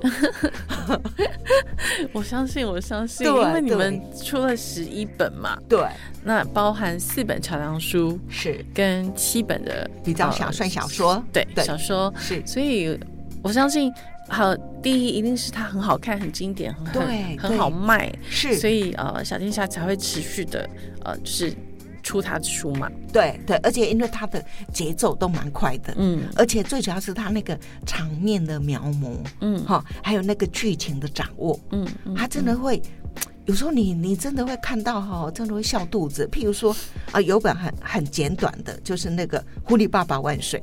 我相信，我相信，因为你
对。
们出了十一本嘛，
对，
那包含四本桥梁书
是。
跟七本的
比较小
呃
算小说，
对
对。
小说，
是。
所以我相信好第一一定是它很好看、很经典、很
对
很好卖，
是，
所以呃，小天下才会持续的呃，就是出他的书嘛。
对对，而且因为他的节奏都蛮快的，
嗯
而且最主要是他那个场面的描摹，
嗯
哈，还有那个剧情的掌握，
嗯嗯，
他真的会。有时候你你真的会看到哈，真的会笑肚子。譬如说啊，有本很很简短的，就是那个《狐狸爸爸万岁》，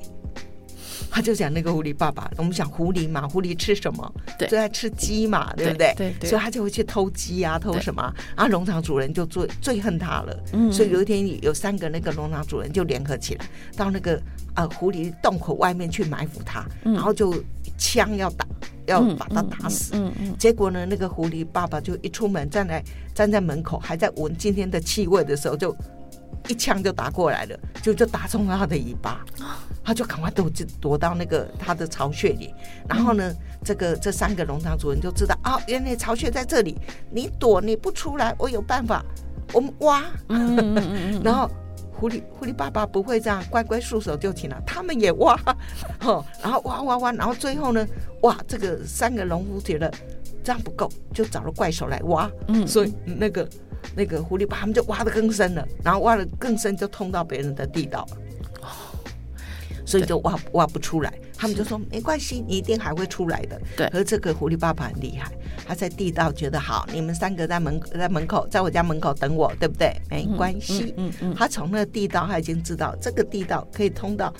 他就讲那个狐狸爸爸。我们讲狐狸嘛，狐狸吃什么？
对
最爱吃鸡嘛，对不对？
对对
所以他就会去偷鸡啊，偷什么啊？农场主人就最最恨他了。
嗯
所以有一天有三个那个农场主人就联合起来，到那个呃狐狸洞口外面去埋伏他，
嗯
然后就枪要打，要把他打死。
嗯嗯
结果呢，那个狐狸爸爸就一出门，站在站在门口，还在闻今天的气味的时候，就一枪就打过来了，就就打中了他的尾巴，他就赶快躲就躲到那个他的巢穴里。然后呢，这个这三个农场主人就知道啊，原来巢穴在这里，你躲你不出来，我有办法，我们挖。然后狐狸狐狸爸爸不会这样乖乖束手就擒了，他们也挖，哦，然后挖挖挖，然后最后呢，哇，这个三个农夫觉得这样不够，就找了怪手来挖，
嗯。
所以那个那个狐狸把他们就挖得更深了，然后挖得更深就通到别人的地道了。所以就挖挖不出来，他们就说没关系，你一定还会出来的。
对
可是这个狐狸爸爸很厉害，他在地道觉得好，你们三个在门在门口，在我家门口等我，对不对？没关系，
嗯嗯
他从那个地道，他已经知道这个地道可以通到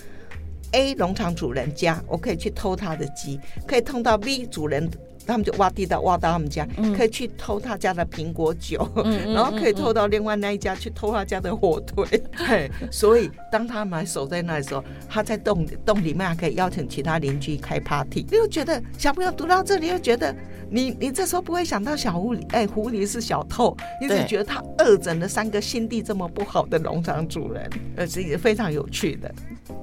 A 农场主人家，我可以去偷他的鸡；可以通到 B 主人，他们就挖地道挖到他们家，
嗯
可以去偷他家的苹果酒，然后可以偷到另外那一家去偷他家的火腿。嘿，所以当他们还守在那的时候，他在洞洞里面还可以邀请其他邻居开 party。你就觉得小朋友读到这里，又觉得你你这时候不会想到小狐狸，哎，狐狸是小偷，你只觉得他恶整了三个心地这么不好的农场主人，呃，是一个非常有趣的。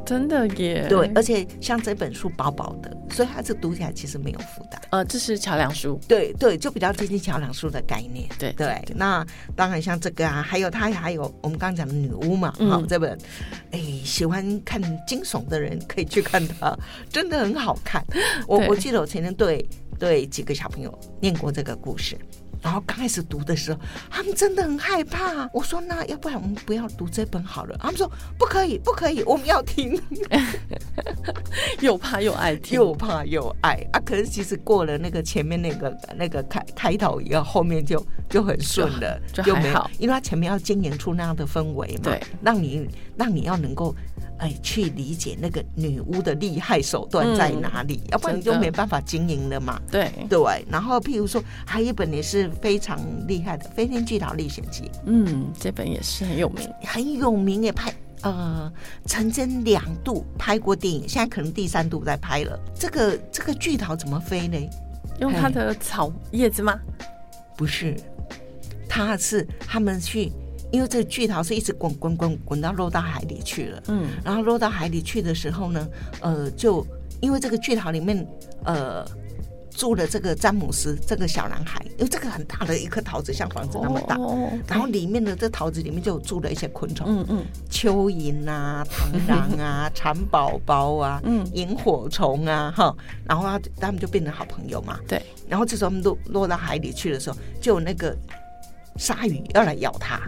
真的耶。
对，而且像这本书薄薄的，所以它这读起来其实没有负担。
呃，这是桥梁书。
对对，就比较接近桥梁书的概念。
对
对，那当然像这个啊，还有他还有我们刚刚讲的女巫嘛，
嗯
好、这本，哎，喜欢看惊悚的人可以去看它，真的很好看。我我记得我曾经对对几个小朋友念过这个故事。然后刚开始读的时候，他们真的很害怕。我说：“那要不然我们不要读这本好了。”他们说：“不可以，不可以，我们要听。”
又怕又爱听。
又怕又爱啊！可是其实过了那个前面那个那个开开头以后，后面就就很顺了，没有
就就还好，
因为他前面要经营出那样的氛围嘛，
对，
让你让你要能够哎去理解那个女巫的厉害手段在哪里，要不然你就没办法经营了嘛。
对，
对，然后譬如说，还有一本也是非常厉害的《飞天巨桃历险记》，
嗯，这本也是很有名。
很有名也拍呃，曾经两度拍过电影，现在可能第三度在拍了。这个这个巨桃怎么飞呢？
用它的草叶子吗？
不是，它是他们去，因为这个巨桃是一直滚滚滚滚到落到海里去了。
嗯。
然后落到海里去的时候呢，呃，就因为这个巨桃里面，呃。住了这个詹姆斯这个小男孩，因为这个很大的一颗桃子，像房子那么大，
哦
然后里面的这桃子里面就有住了一些昆虫，
嗯嗯。
蚯蚓啊、螳螂啊、蚕宝宝啊、
嗯。
萤火虫啊，哈，然后他他们就变成好朋友嘛。
对，
然后这时候落落到海里去的时候，就有那个鲨鱼要来咬他，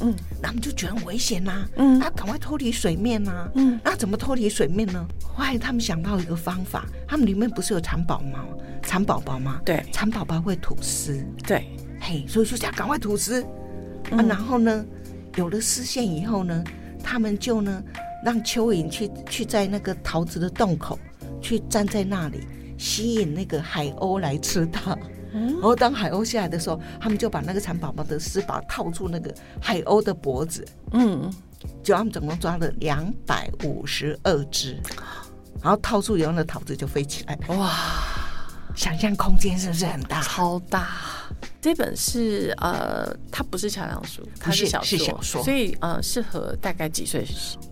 嗯。
那他们就觉得很危险呐、
嗯。
啊，赶快脱离水面呐、
嗯。
那怎么脱离水面呢？后来他们想到一个方法，他们里面不是有蚕宝宝、蚕宝宝吗？
对。
蚕宝宝会吐丝，
对，
嘿，所以就想赶快吐丝、啊。
嗯。
然后呢，有了丝线以后呢，他们就呢让蚯蚓去去在那个桃子的洞口去站在那里，吸引那个海鸥来吃它。
嗯。
然后当海鸥下来的时候，他们就把那个蚕宝宝的丝把套住那个海鸥的脖子，
嗯。
就他们总共抓了两百五十二只，然后套住以后，那桃子就飞起来。
哇，
想象空间是不是很大？
超大，这本是呃，它不是桥梁书，它
是
小
是小说
所以呃，适合大概几岁？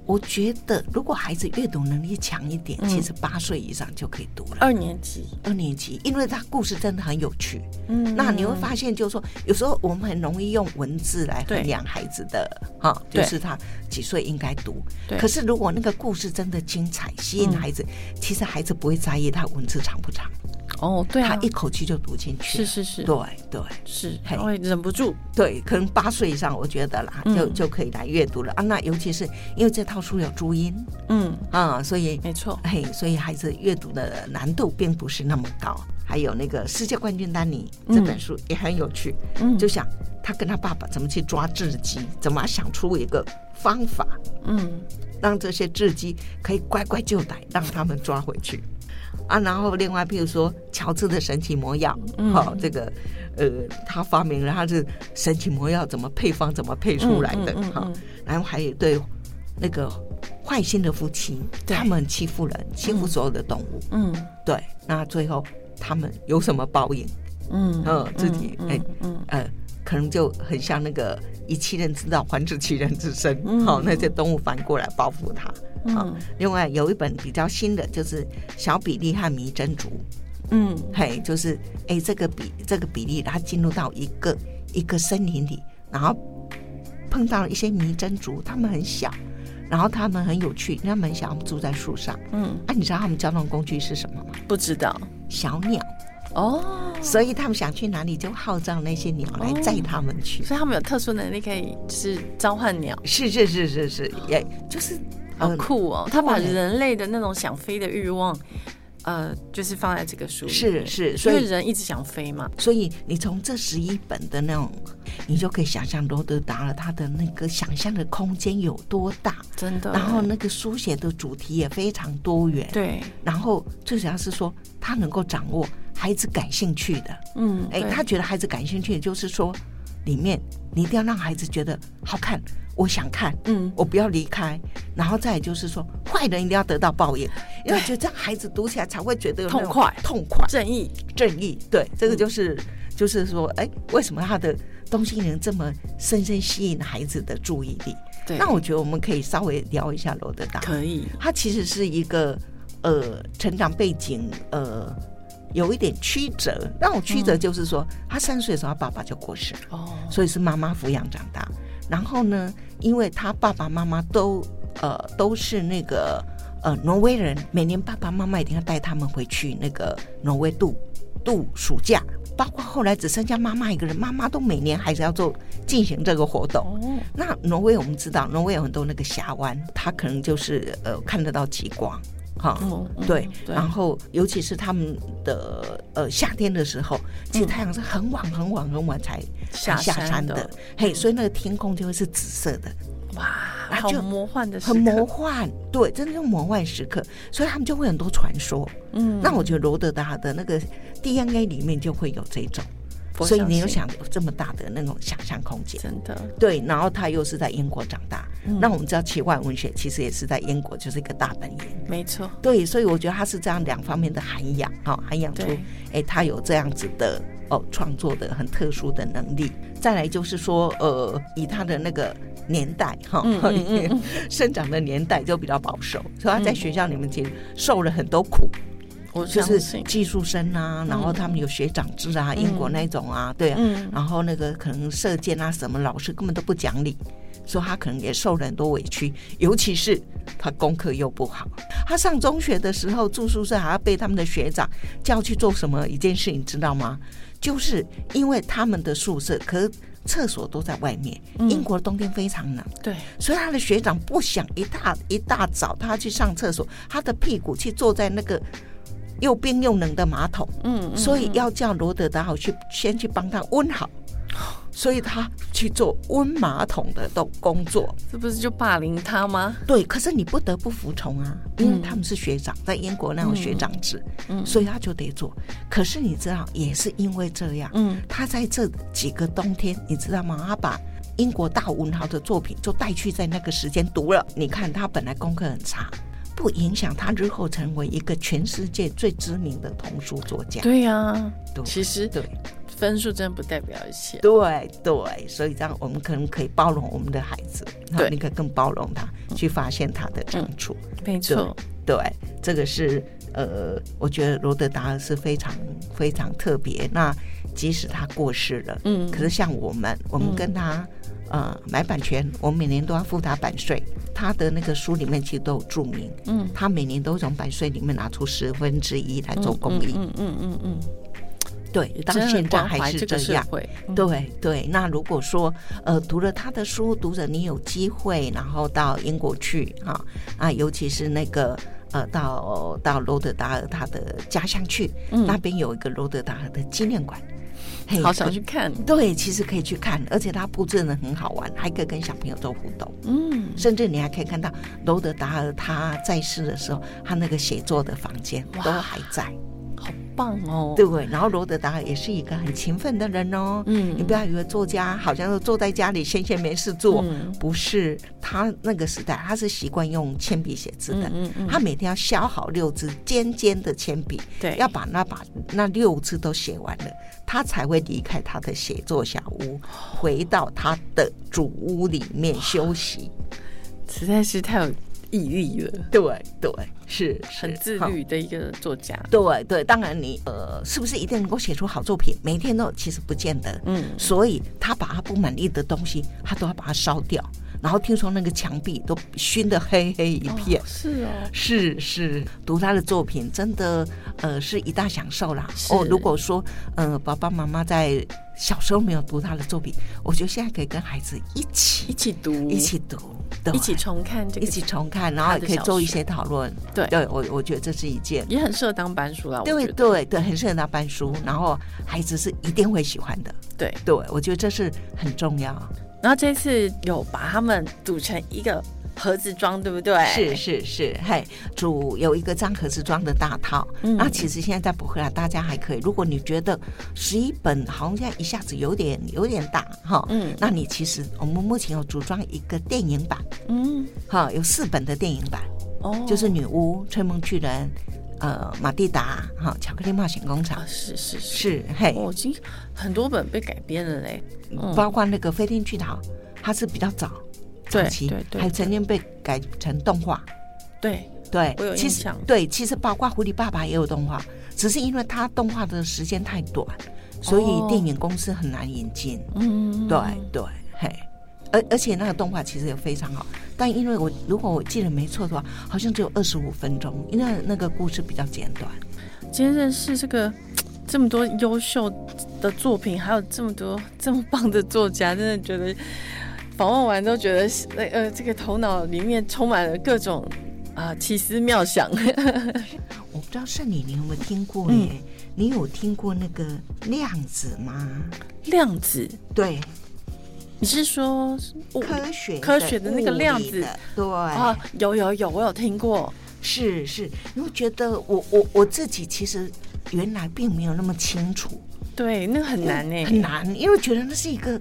我觉得如果孩子阅读能力强一点，
嗯
其实八岁以上就可以读了。
二年级，
二年级，因为它故事真的很有趣。
嗯
那你会发现，就是说，有时候我们很容易用文字来衡量孩子的哈，就是他几岁应该读。
对
可是如果那个故事真的精彩，吸引孩子，其实孩子不会在意他文字长不长，
哦，对啊。
他，一口气就读进去。
是是是，
对对。
是，
嘿。
他会忍不住，
对，可能八岁以上，我觉得啦，
嗯。
就就可以来阅读了。啊。那尤其是因为这套书有注音。
嗯，
啊，所以
没错，
嘿，所以孩子阅读的难度并不是那么高。还有那个《世界冠军丹尼》这本书也很有趣，
嗯。
就想他跟他爸爸怎么去抓雉鸡，怎么想出一个方法，
嗯。
让这些雉鸡可以乖乖就逮，让他们抓回去。啊，然后另外，譬如说乔治的神奇魔药，
嗯
好、这个呃，他发明了他是神奇魔药怎么配方怎么配出来的，哈、
嗯嗯嗯。
然后还有对那个坏心的夫妻，
对。
他们欺负人，欺负所有的动物，
嗯。
对，那最后他们有什么报应？
嗯。
嗯自己
嗯
哎
嗯。
呃，可能就很像那个以其人之道还治其人之身，
嗯。
好、那些动物反过来报复他。好
嗯
另外有一本比较新的，就是小比利和迷珍珠，
嗯。
嘿，就是哎，这个比这个比利，他进入到一个一个森林里，然后碰到了一些迷珍珠，它们很小，然后它们很有趣，它们很小，它们住在树上。
嗯，
啊，你知道它们交通工具是什么吗？
不知道。
小鸟，
哦，
所以他们想去哪里就号召那些鸟来载他们去。
所以他们有特殊能力，可以就是召唤鸟，
是是是是是，也就是
好
呃
酷哦！他把人类的那种想飞的欲望，呃，就是放在这个书里
是，是，所以
人一直想飞嘛，
所以你从这十一本的那种，你就可以想象罗德达了他的那个想象的空间有多大，
真的。
然后那个书写的主题也非常多元，
对，
然后最主要是说他能够掌握孩子感兴趣的，
嗯，
哎，
对。
他觉得孩子感兴趣，就是说里面你一定要让孩子觉得好看，我想看，
嗯。
我不要离开，然后再来就是说坏人一定要得到报应，因为觉得这样孩子读起来才会觉得
痛快。
痛快。
正义，
正义，对，这个就是、就是说，哎，为什么他的东西能这么深深吸引孩子的注意力？
对，
那我觉得我们可以稍微聊一下罗德岛，
可以，
他其实是一个呃成长背景呃有一点曲折，那种曲折就是说，他三岁的时候他爸爸就过世了。
哦，
所以是妈妈抚养长大。然后呢，因为他爸爸妈妈都呃都是那个呃挪威人，每年爸爸妈妈一定要带他们回去那个挪威度度暑假。包括后来只剩下妈妈一个人，妈妈都每年还是要做进行这个活动。
哦，
那挪威我们知道，挪威有很多那个峡湾，它可能就是呃看得到极光，哈、
嗯嗯
对，然后尤其是他们的呃夏天的时候，其实
嗯
太阳是很晚很晚很晚才
下
下山
的。
的，嘿，所以那个天空就会是紫色的，
哇，好
啊就
魔幻的，
很魔幻，对，真的是魔幻时刻，所以他们就会很多传说。
嗯，
那我觉得罗德达的那个 DNA 里面就会有这种，
我
所以你有想有这么大的那种想象空间。
真的，
对，然后他又是在英国长大，
嗯。
那我们知道奇幻文学其实也是在英国，就是一个大本营。
没错，
对，所以我觉得他是这样两方面的涵养，哈、涵养出
对，
哎，他有这样子的哦创作的很特殊的能力。再来就是说，呃，以他的那个年代哈，生长的年代就比较保守，所以他在
嗯
学校里面其实受了很多苦，
我
就是，技术生啊，然后他们有学长制啊，英国那种啊，对啊，
嗯，
然后那个可能射箭啊什么，老师根本都不讲理，所以他可能也受了很多委屈，尤其是他功课又不好。他上中学的时候住宿舍还要被他们的学长叫去做什么一件事，你知道吗？就是因为他们的宿舍，可是厕所都在外面，
嗯
英国的冬天非常冷。
对，
所以他的学长不想一大一大早他去上厕所，他的屁股去坐在那个又冰又冷的马桶，
嗯，嗯
所以要叫罗德达好去先去帮他温好，所以他去做温马桶的动工作。
这不是就霸凌他吗？
对，可是你不得不服从啊，因为他们是学长，在英国那种学长制，
嗯
所以他就得做。可是你知道，也是因为这样，
嗯，
他在这几个冬天，你知道吗？他把英国大文豪的作品就带去在那个时间读了。你看他本来功课很差，不影响他日后成为一个全世界最知名的童书作家。
对呀、
对
其实
对，
分数真的不代表一切。
对对，所以这样我们可能可以包容我们的孩子，
对
你可以更包容他，去发现他的长处。
没错，
对，这个是呃，我觉得罗德达尔是非常非常特别。那即使他过世了，
嗯
可是像我们，我们跟他、呃买版权，我们每年都要付他版税。他的那个书里面其实都有注明，
嗯，
他每年都会从版税里面拿出十分之一来做公益。
嗯嗯嗯嗯
对，
嗯，
到现在还是这样。对对，那如果说呃读了他的书，读者你有机会，然后到英国去哈啊，尤其是那个呃到到罗德达尔他的家乡去，
嗯
那边有一个罗德达尔的纪念馆，嘿
好想去看。
对，其实可以去看，而且它布置的很好玩，还可以跟小朋友做互动，
嗯，
甚至你还可以看到罗德达尔他在世的时候，他那个写作的房间都还在。
好棒哦。
对不对？然后罗德达也是一个很勤奋的人哦。
嗯
你不要以为作家好像都坐在家里闲闲没事做，
嗯
不是。他那个时代他是习惯用铅笔写字的，
嗯嗯嗯
他每天要削好六支尖尖的铅笔，
对
要把那把那六支都写完了，他才会离开他的写作小屋，回到他的主屋里面休息。
实在是太有毅力了，
对对，是是
很自
哈
律的一个作家。
对对，当然你呃，是不是一定能够写出好作品？每天都其实不见得。
嗯
所以他把他不满意的东西，他都要把它烧掉。然后听说那个墙壁都熏得黑黑一片。
哦是哦，
是是，读他的作品真的呃是一大享受啦。哦，如果说呃爸爸妈妈在小时候没有读他的作品，我觉得现在可以跟孩子一起
一
起
起读，
一起读，对
一起重看这个，
一起重看，然后也可以做一些讨论。
对
对我我觉得这是一件
也很适合当班书啦。
对对对，很适合当班书，然后孩子是一定会喜欢的。
对。
对，我觉得这是很重要。
然后这次有把他们组成一个盒子装，对不对？
是是是，嘿，主有一个张盒子装的大套。
嗯
那其实现在在博客来，大家还可以。如果你觉得十一本好像现在一下子有点有点大哈，
嗯
那你其实我们目前有组装一个电影版，
嗯，
哈，有四本的电影版，
哦，
就是女巫、吹梦巨人、呃马蒂达、哈巧克力冒险工厂
啊，，是是是，
是嘿，
哦，已经很多本被改编了嘞。嗯
包括那个飞天巨桃，它是比较早。
对
早期
对对
还曾经被改成动画，
对，
对，
我有
其实对，其实包括狐狸爸爸也有动画，只是因为它动画的时间太短，所以
哦。
电影公司很难引进。
嗯，
对对，嘿，而而且那个动画其实也非常好，但因为我如果我记得没错的话，好像只有二十五分钟，因为那个故事比较简短。
今天认识这个这么多优秀的作品，还有这么多这么棒的作家，真的觉得访问完都觉得呃呃，这个头脑里面充满了各种啊、奇思妙想。
我不知道盛你你有没有听过
嗯
耶？你有听过那个量子吗？
量子，
对，
你是说
科学
科学的那个量子
的对
啊？有有有，我有听过。
是是，因为觉得我我我自己其实原来并没有那么清楚，
对，那个很难呢、
很难，因为觉得那是一个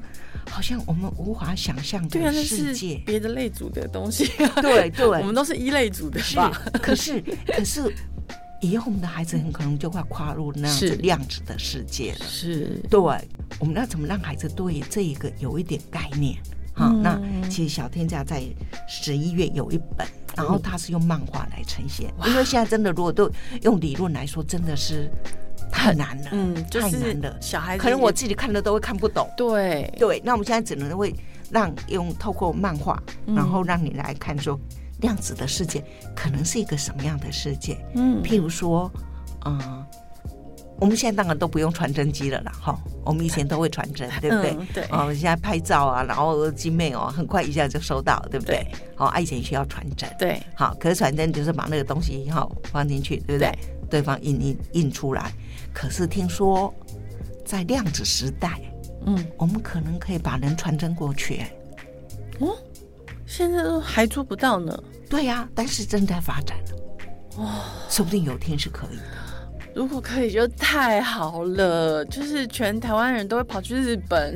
好像我们无法想象的世界。
别的类组的东西。
对 对，
我们都是一类组的
是
吧？，
可是可是以后我们的孩子很可能就会跨入那样
是
子量子的世界了。
是，
对，我们要怎么让孩子对这一个有一点概念？好，
嗯
那其实小天价在十一月有一本，然后他是用漫画来呈现，因为现在真的如果都用理论来说，真的是太难了，
嗯，就是
太难了，
小孩子
可能我自己看的都会看不懂。
对
对，那我们现在只能会让用透过漫画，
嗯
然后让你来看说量子的世界可能是一个什么样的世界。
嗯
譬如说，嗯、我们现在当然都不用传真机了啦，哈，我们以前都会传真，对不对？
嗯对
哦，现在拍照啊，然后机妹哦，很快一下就收到，对不对
对？
好、啊，以前需要传真，
对
好，可是传真就是把那个东西哈、放进去，对不对？对方印印印出来。可是听说在量子时代，
嗯，
我们可能可以把人传真过去。哦
现在都还做不到呢。
对呀、但是正在发展哦，说不定有天是可以的。
如果可以就太好了，就是全台湾人都会跑去日本，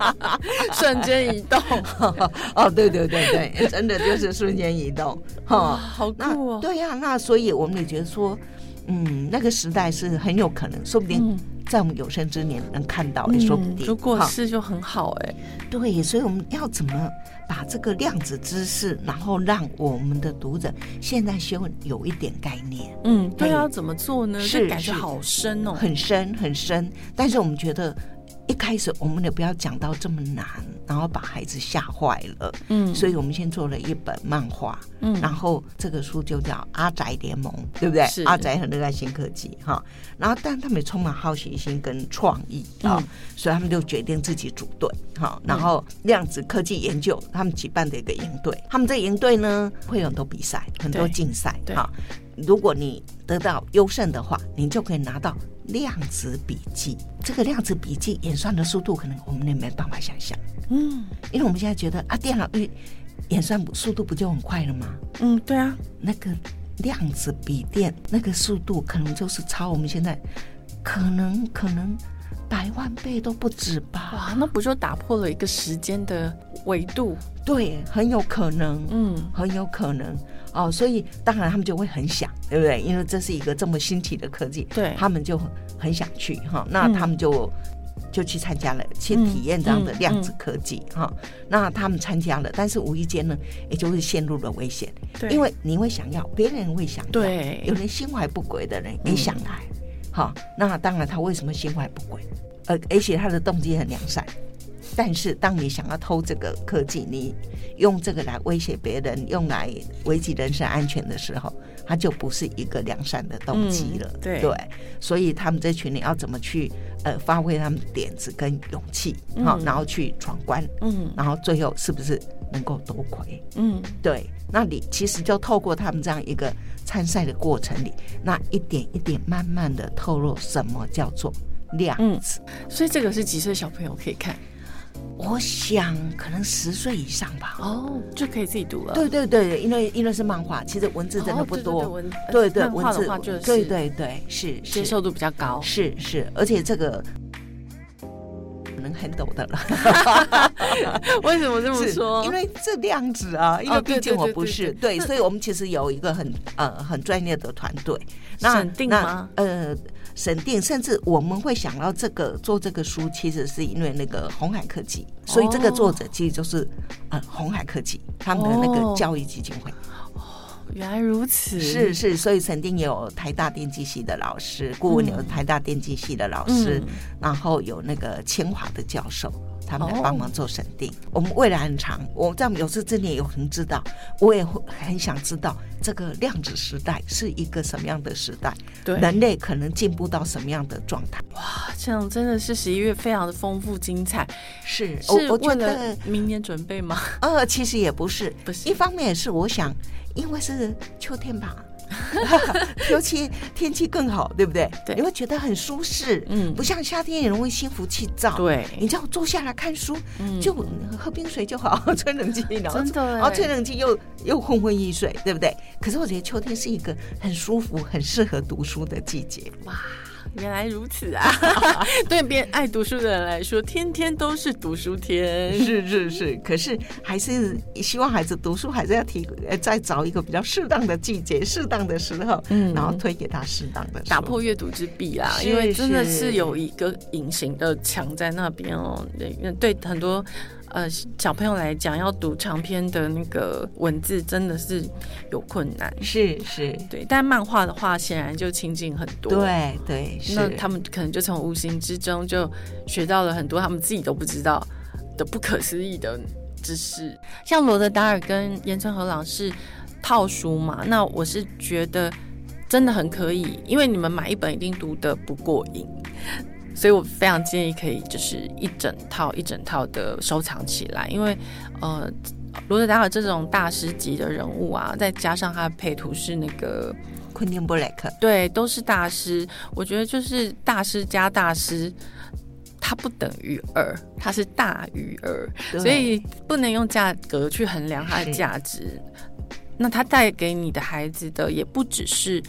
瞬间移动，
哦，对对对对，真的就是瞬间移动
哇，
哈。
好酷哦！
对呀、那所以我们也觉得说，嗯，那个时代是很有可能，说不定
嗯
在我们有生之年能看到，也说不定。
如果
哈
是就很好哎、
对，所以我们要怎么把这个量子知识，然后让我们的读者现在先有一点概念，
嗯，对啊，怎么做呢？
是
感觉好深哦。
很深很深。但是我们觉得一开始我们也不要讲到这么难，然后把孩子吓坏了。
嗯，
所以我们先做了一本漫画，
嗯。
然后这个书就叫《阿宅联盟》，对不对？
是？
阿宅很热爱新科技哈，然后但他们也充满好奇心跟创意啊、
嗯。
所以他们就决定自己组队哈，然后量子科技研究他们举办的一个营队，他们这个营队呢会有很多比赛，很多竞赛哈。如果你得到优胜的话，你就可以拿到量子笔记。这个量子笔记演算的速度，可能我们也没办法想象。
嗯
因为我们现在觉得啊，电脑运演算速度不就很快了吗？
嗯，对啊，
那个量子笔电那个速度，可能就是超我们现在，可能可能百万倍都不止吧？
哇，那不就打破了一个时间的维度？
对，很有可能，
嗯，
很有可能哦。所以当然他们就会很想，对不对？因为这是一个这么新奇的科技，
对
他们就很很想去哈。那
嗯
他们就。就去参加了，去
嗯
体验这样的
嗯
量子科技哈、那他们参加了，但是无意间呢，也就会陷入了危险。
对，
因为你会想要，别人会想要，
对
有人心怀不轨的人
嗯
也想来，好、那当然他为什么心怀不轨？呃，而且他的动机很良善，但是当你想要偷这个科技，你用这个来威胁别人，用来危及人身安全的时候，它就不是一个良善的动机了。
嗯对
对，所以他们这群人要怎么去呃发挥他们点子跟勇气，好、
嗯
然后去闯关，
嗯
然后最后是不是能够夺魁？
嗯，
对，那你其实就透过他们这样一个参赛的过程里，那一点一点慢慢的透露什么叫做量子。
所以这个是几岁小朋友可以看
我想可能十岁以上吧。
哦，就可以自己读了。
对对对，因为因为是漫画，其实文字真的不多。
哦对对对文
字
话就是
对对对，是是
接受度比较高。
是是，而且这个可能很懂的了。
为什么这么说？
因为这样子啊，因为
哦
毕竟我不是
对
对，所以我们其实有一个很呃很专业的团队。那那呃，审定，甚至我们会想到这个做这个书，其实是因为那个红海科技，所以这个作者其实就是呃红海科技他们的那
哦。
个教育基金会。
哦原来如此，
是是，所以肯定也有台大电机系的老师，顾问有台大电机系的老师，
嗯。
然后有那个清华的教授，他们来
哦
帮忙做审定。我们未来很长，我在有生之年有很知道，我也会很想知道这个量子时代是一个什么样的时代，
对，
人类可能进步到什么样的状态。
哇这样真的是十一月非常的丰富精彩，
是，
是
我我觉得
明年准备吗？
呃，其实也不是，
不是
一方面也是我想，因为是秋天吧，尤其天气更好，对不对？
对
你会觉得很舒适，
嗯
不像夏天也容易心浮气躁。，
对，
你知道坐下来看书，
嗯
就喝冰水就好，吹冷气，然后
真的欸
然后吹冷气又又昏昏欲睡，对不对？可是我觉得秋天是一个很舒服、很适合读书的季节。
哇，原来如此啊！对别人爱读书的人来说，天天都是读书天。
是是是，可是还是希望孩子读书，还是要提呃再找一个比较适当的季节、适当的时候，
嗯
然后推给他适当的
打破阅读之壁啦，因为真的
是
是有一个隐形的墙在那边哦。对，对很多呃小朋友来讲，要读长篇的那个文字真的是有困难。
是是，
对，但漫画的话，显然就亲近很多。。
对对。
那他们可能就从无形之中就学到了很多他们自己都不知道的不可思议的知识。像罗德达尔跟岩村和朗是套书嘛，那我是觉得真的很可以，因为你们买一本一定读得不过瘾，所以我非常建议可以就是一整套一整套的收藏起来，因为呃。罗德达尔这种大师级的人物啊，再加上他的配图是那个
昆汀布莱克，
对，都是大师。我觉得就是大师加大师，它不等于二，它是大于二，所以不能用价格去衡量它的价值。那它带给你的孩子的，也不只是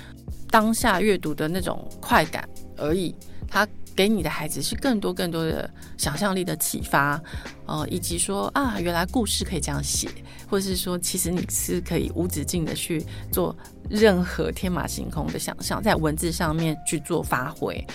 当下阅读的那种快感而已，它给你的孩子是更多更多的想象力的启发，呃，以及说啊，原来故事可以这样写，或者是说，其实你是可以无止境的去做任何天马行空的想象，在文字上面去做发挥。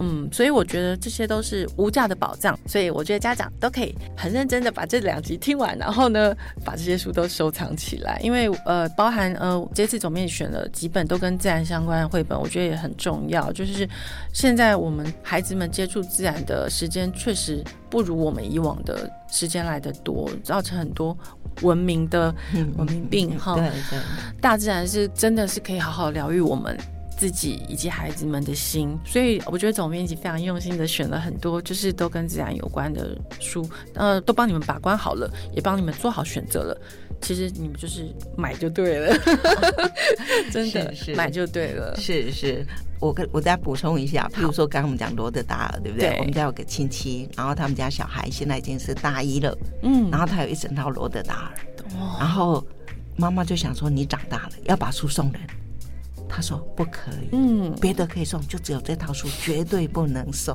嗯，所以我觉得这些都是无价的宝藏，所以我觉得家长都可以很认真的把这两集听完，然后呢，把这些书都收藏起来，因为呃，包含呃，这次总面选了几本都跟自然相关的绘本，我觉得也很重要。就是现在我们孩子们接触自然的时间确实不如我们以往的时间来的多，造成很多文明的文明病哈。
对对，
大自然是真的是可以好好疗愈我们。自己以及孩子们的心，所以我觉得总编辑非常用心的选了很多，就是都跟自然有关的书，呃，都帮你们把关好了，也帮你们做好选择了。其实你们就是买就对了，真的买就对了。
是是，我跟我再补充一下，比如说刚刚我们讲罗德达尔，对不对？我们家有个亲戚，然后他们家小孩现在已经是大一了，嗯，然后他有一整套罗德达尔，然后妈妈就想说，你长大了要把书送人。他说不可以，嗯，别的可以送，就只有这套书绝对不能送，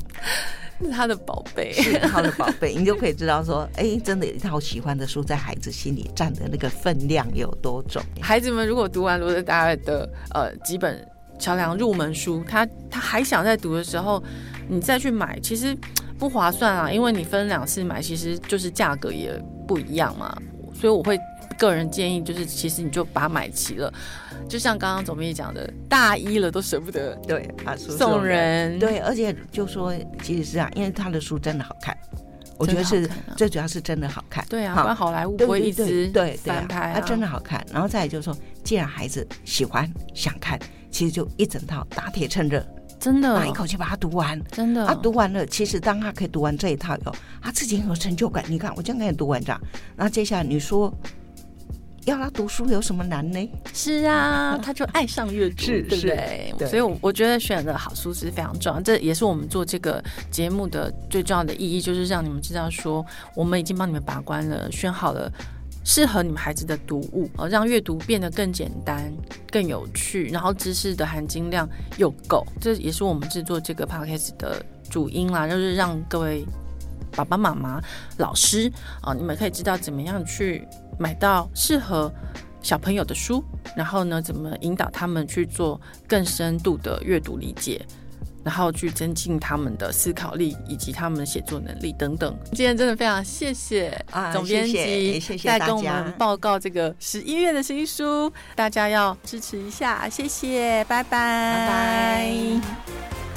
是他的宝贝，
是他的宝贝，你就可以知道说，哎，真的一套喜欢的书在孩子心里占的那个分量有多重。
孩子们如果读完罗德达尔的呃几本桥梁入门书，他他还想再读的时候，你再去买，其实不划算啊，因为你分两次买，其实就是价格也不一样嘛，所以我会。个人建议就是，其实你就把它买齐了，就像刚刚总编辑讲的，大一了都舍不得，
对，把书
送人，
对，而且就说其实是这样，因为他的书真的好看，我觉得是最主要是真的好看，
对啊，不然好莱坞不会一直
对
翻拍，
它真的好看。然后再就是说，既然孩子喜欢想看，其实就一整套打铁趁热，
真的，
一口气把它读完，
真的。
他读完了，其实当他可以读完这一套以后，他自己很有成就感。你看，我这样给你读完这样，那接下来你说。要他读书有什么难呢？
是啊，他就爱上阅读，对不对？所以，我我觉得选的好书是非常重要。这也是我们做这个节目的最重要的意义，就是让你们知道说，我们已经帮你们把关了，选好了适合你们孩子的读物，呃，让阅读变得更简单、更有趣，然后知识的含金量又够。这也是我们制作这个 podcast 的主因啦，就是让各位爸爸妈妈、老师啊，你们可以知道怎么样去。买到适合小朋友的书，然后呢，怎么引导他们去做更深度的阅读理解，然后去增进他们的思考力以及他们的写作能力等等。今天真的非常谢谢总编辑
在
跟我们报告这个十一月的新书，大家要支持一下，谢谢，拜拜，
拜拜。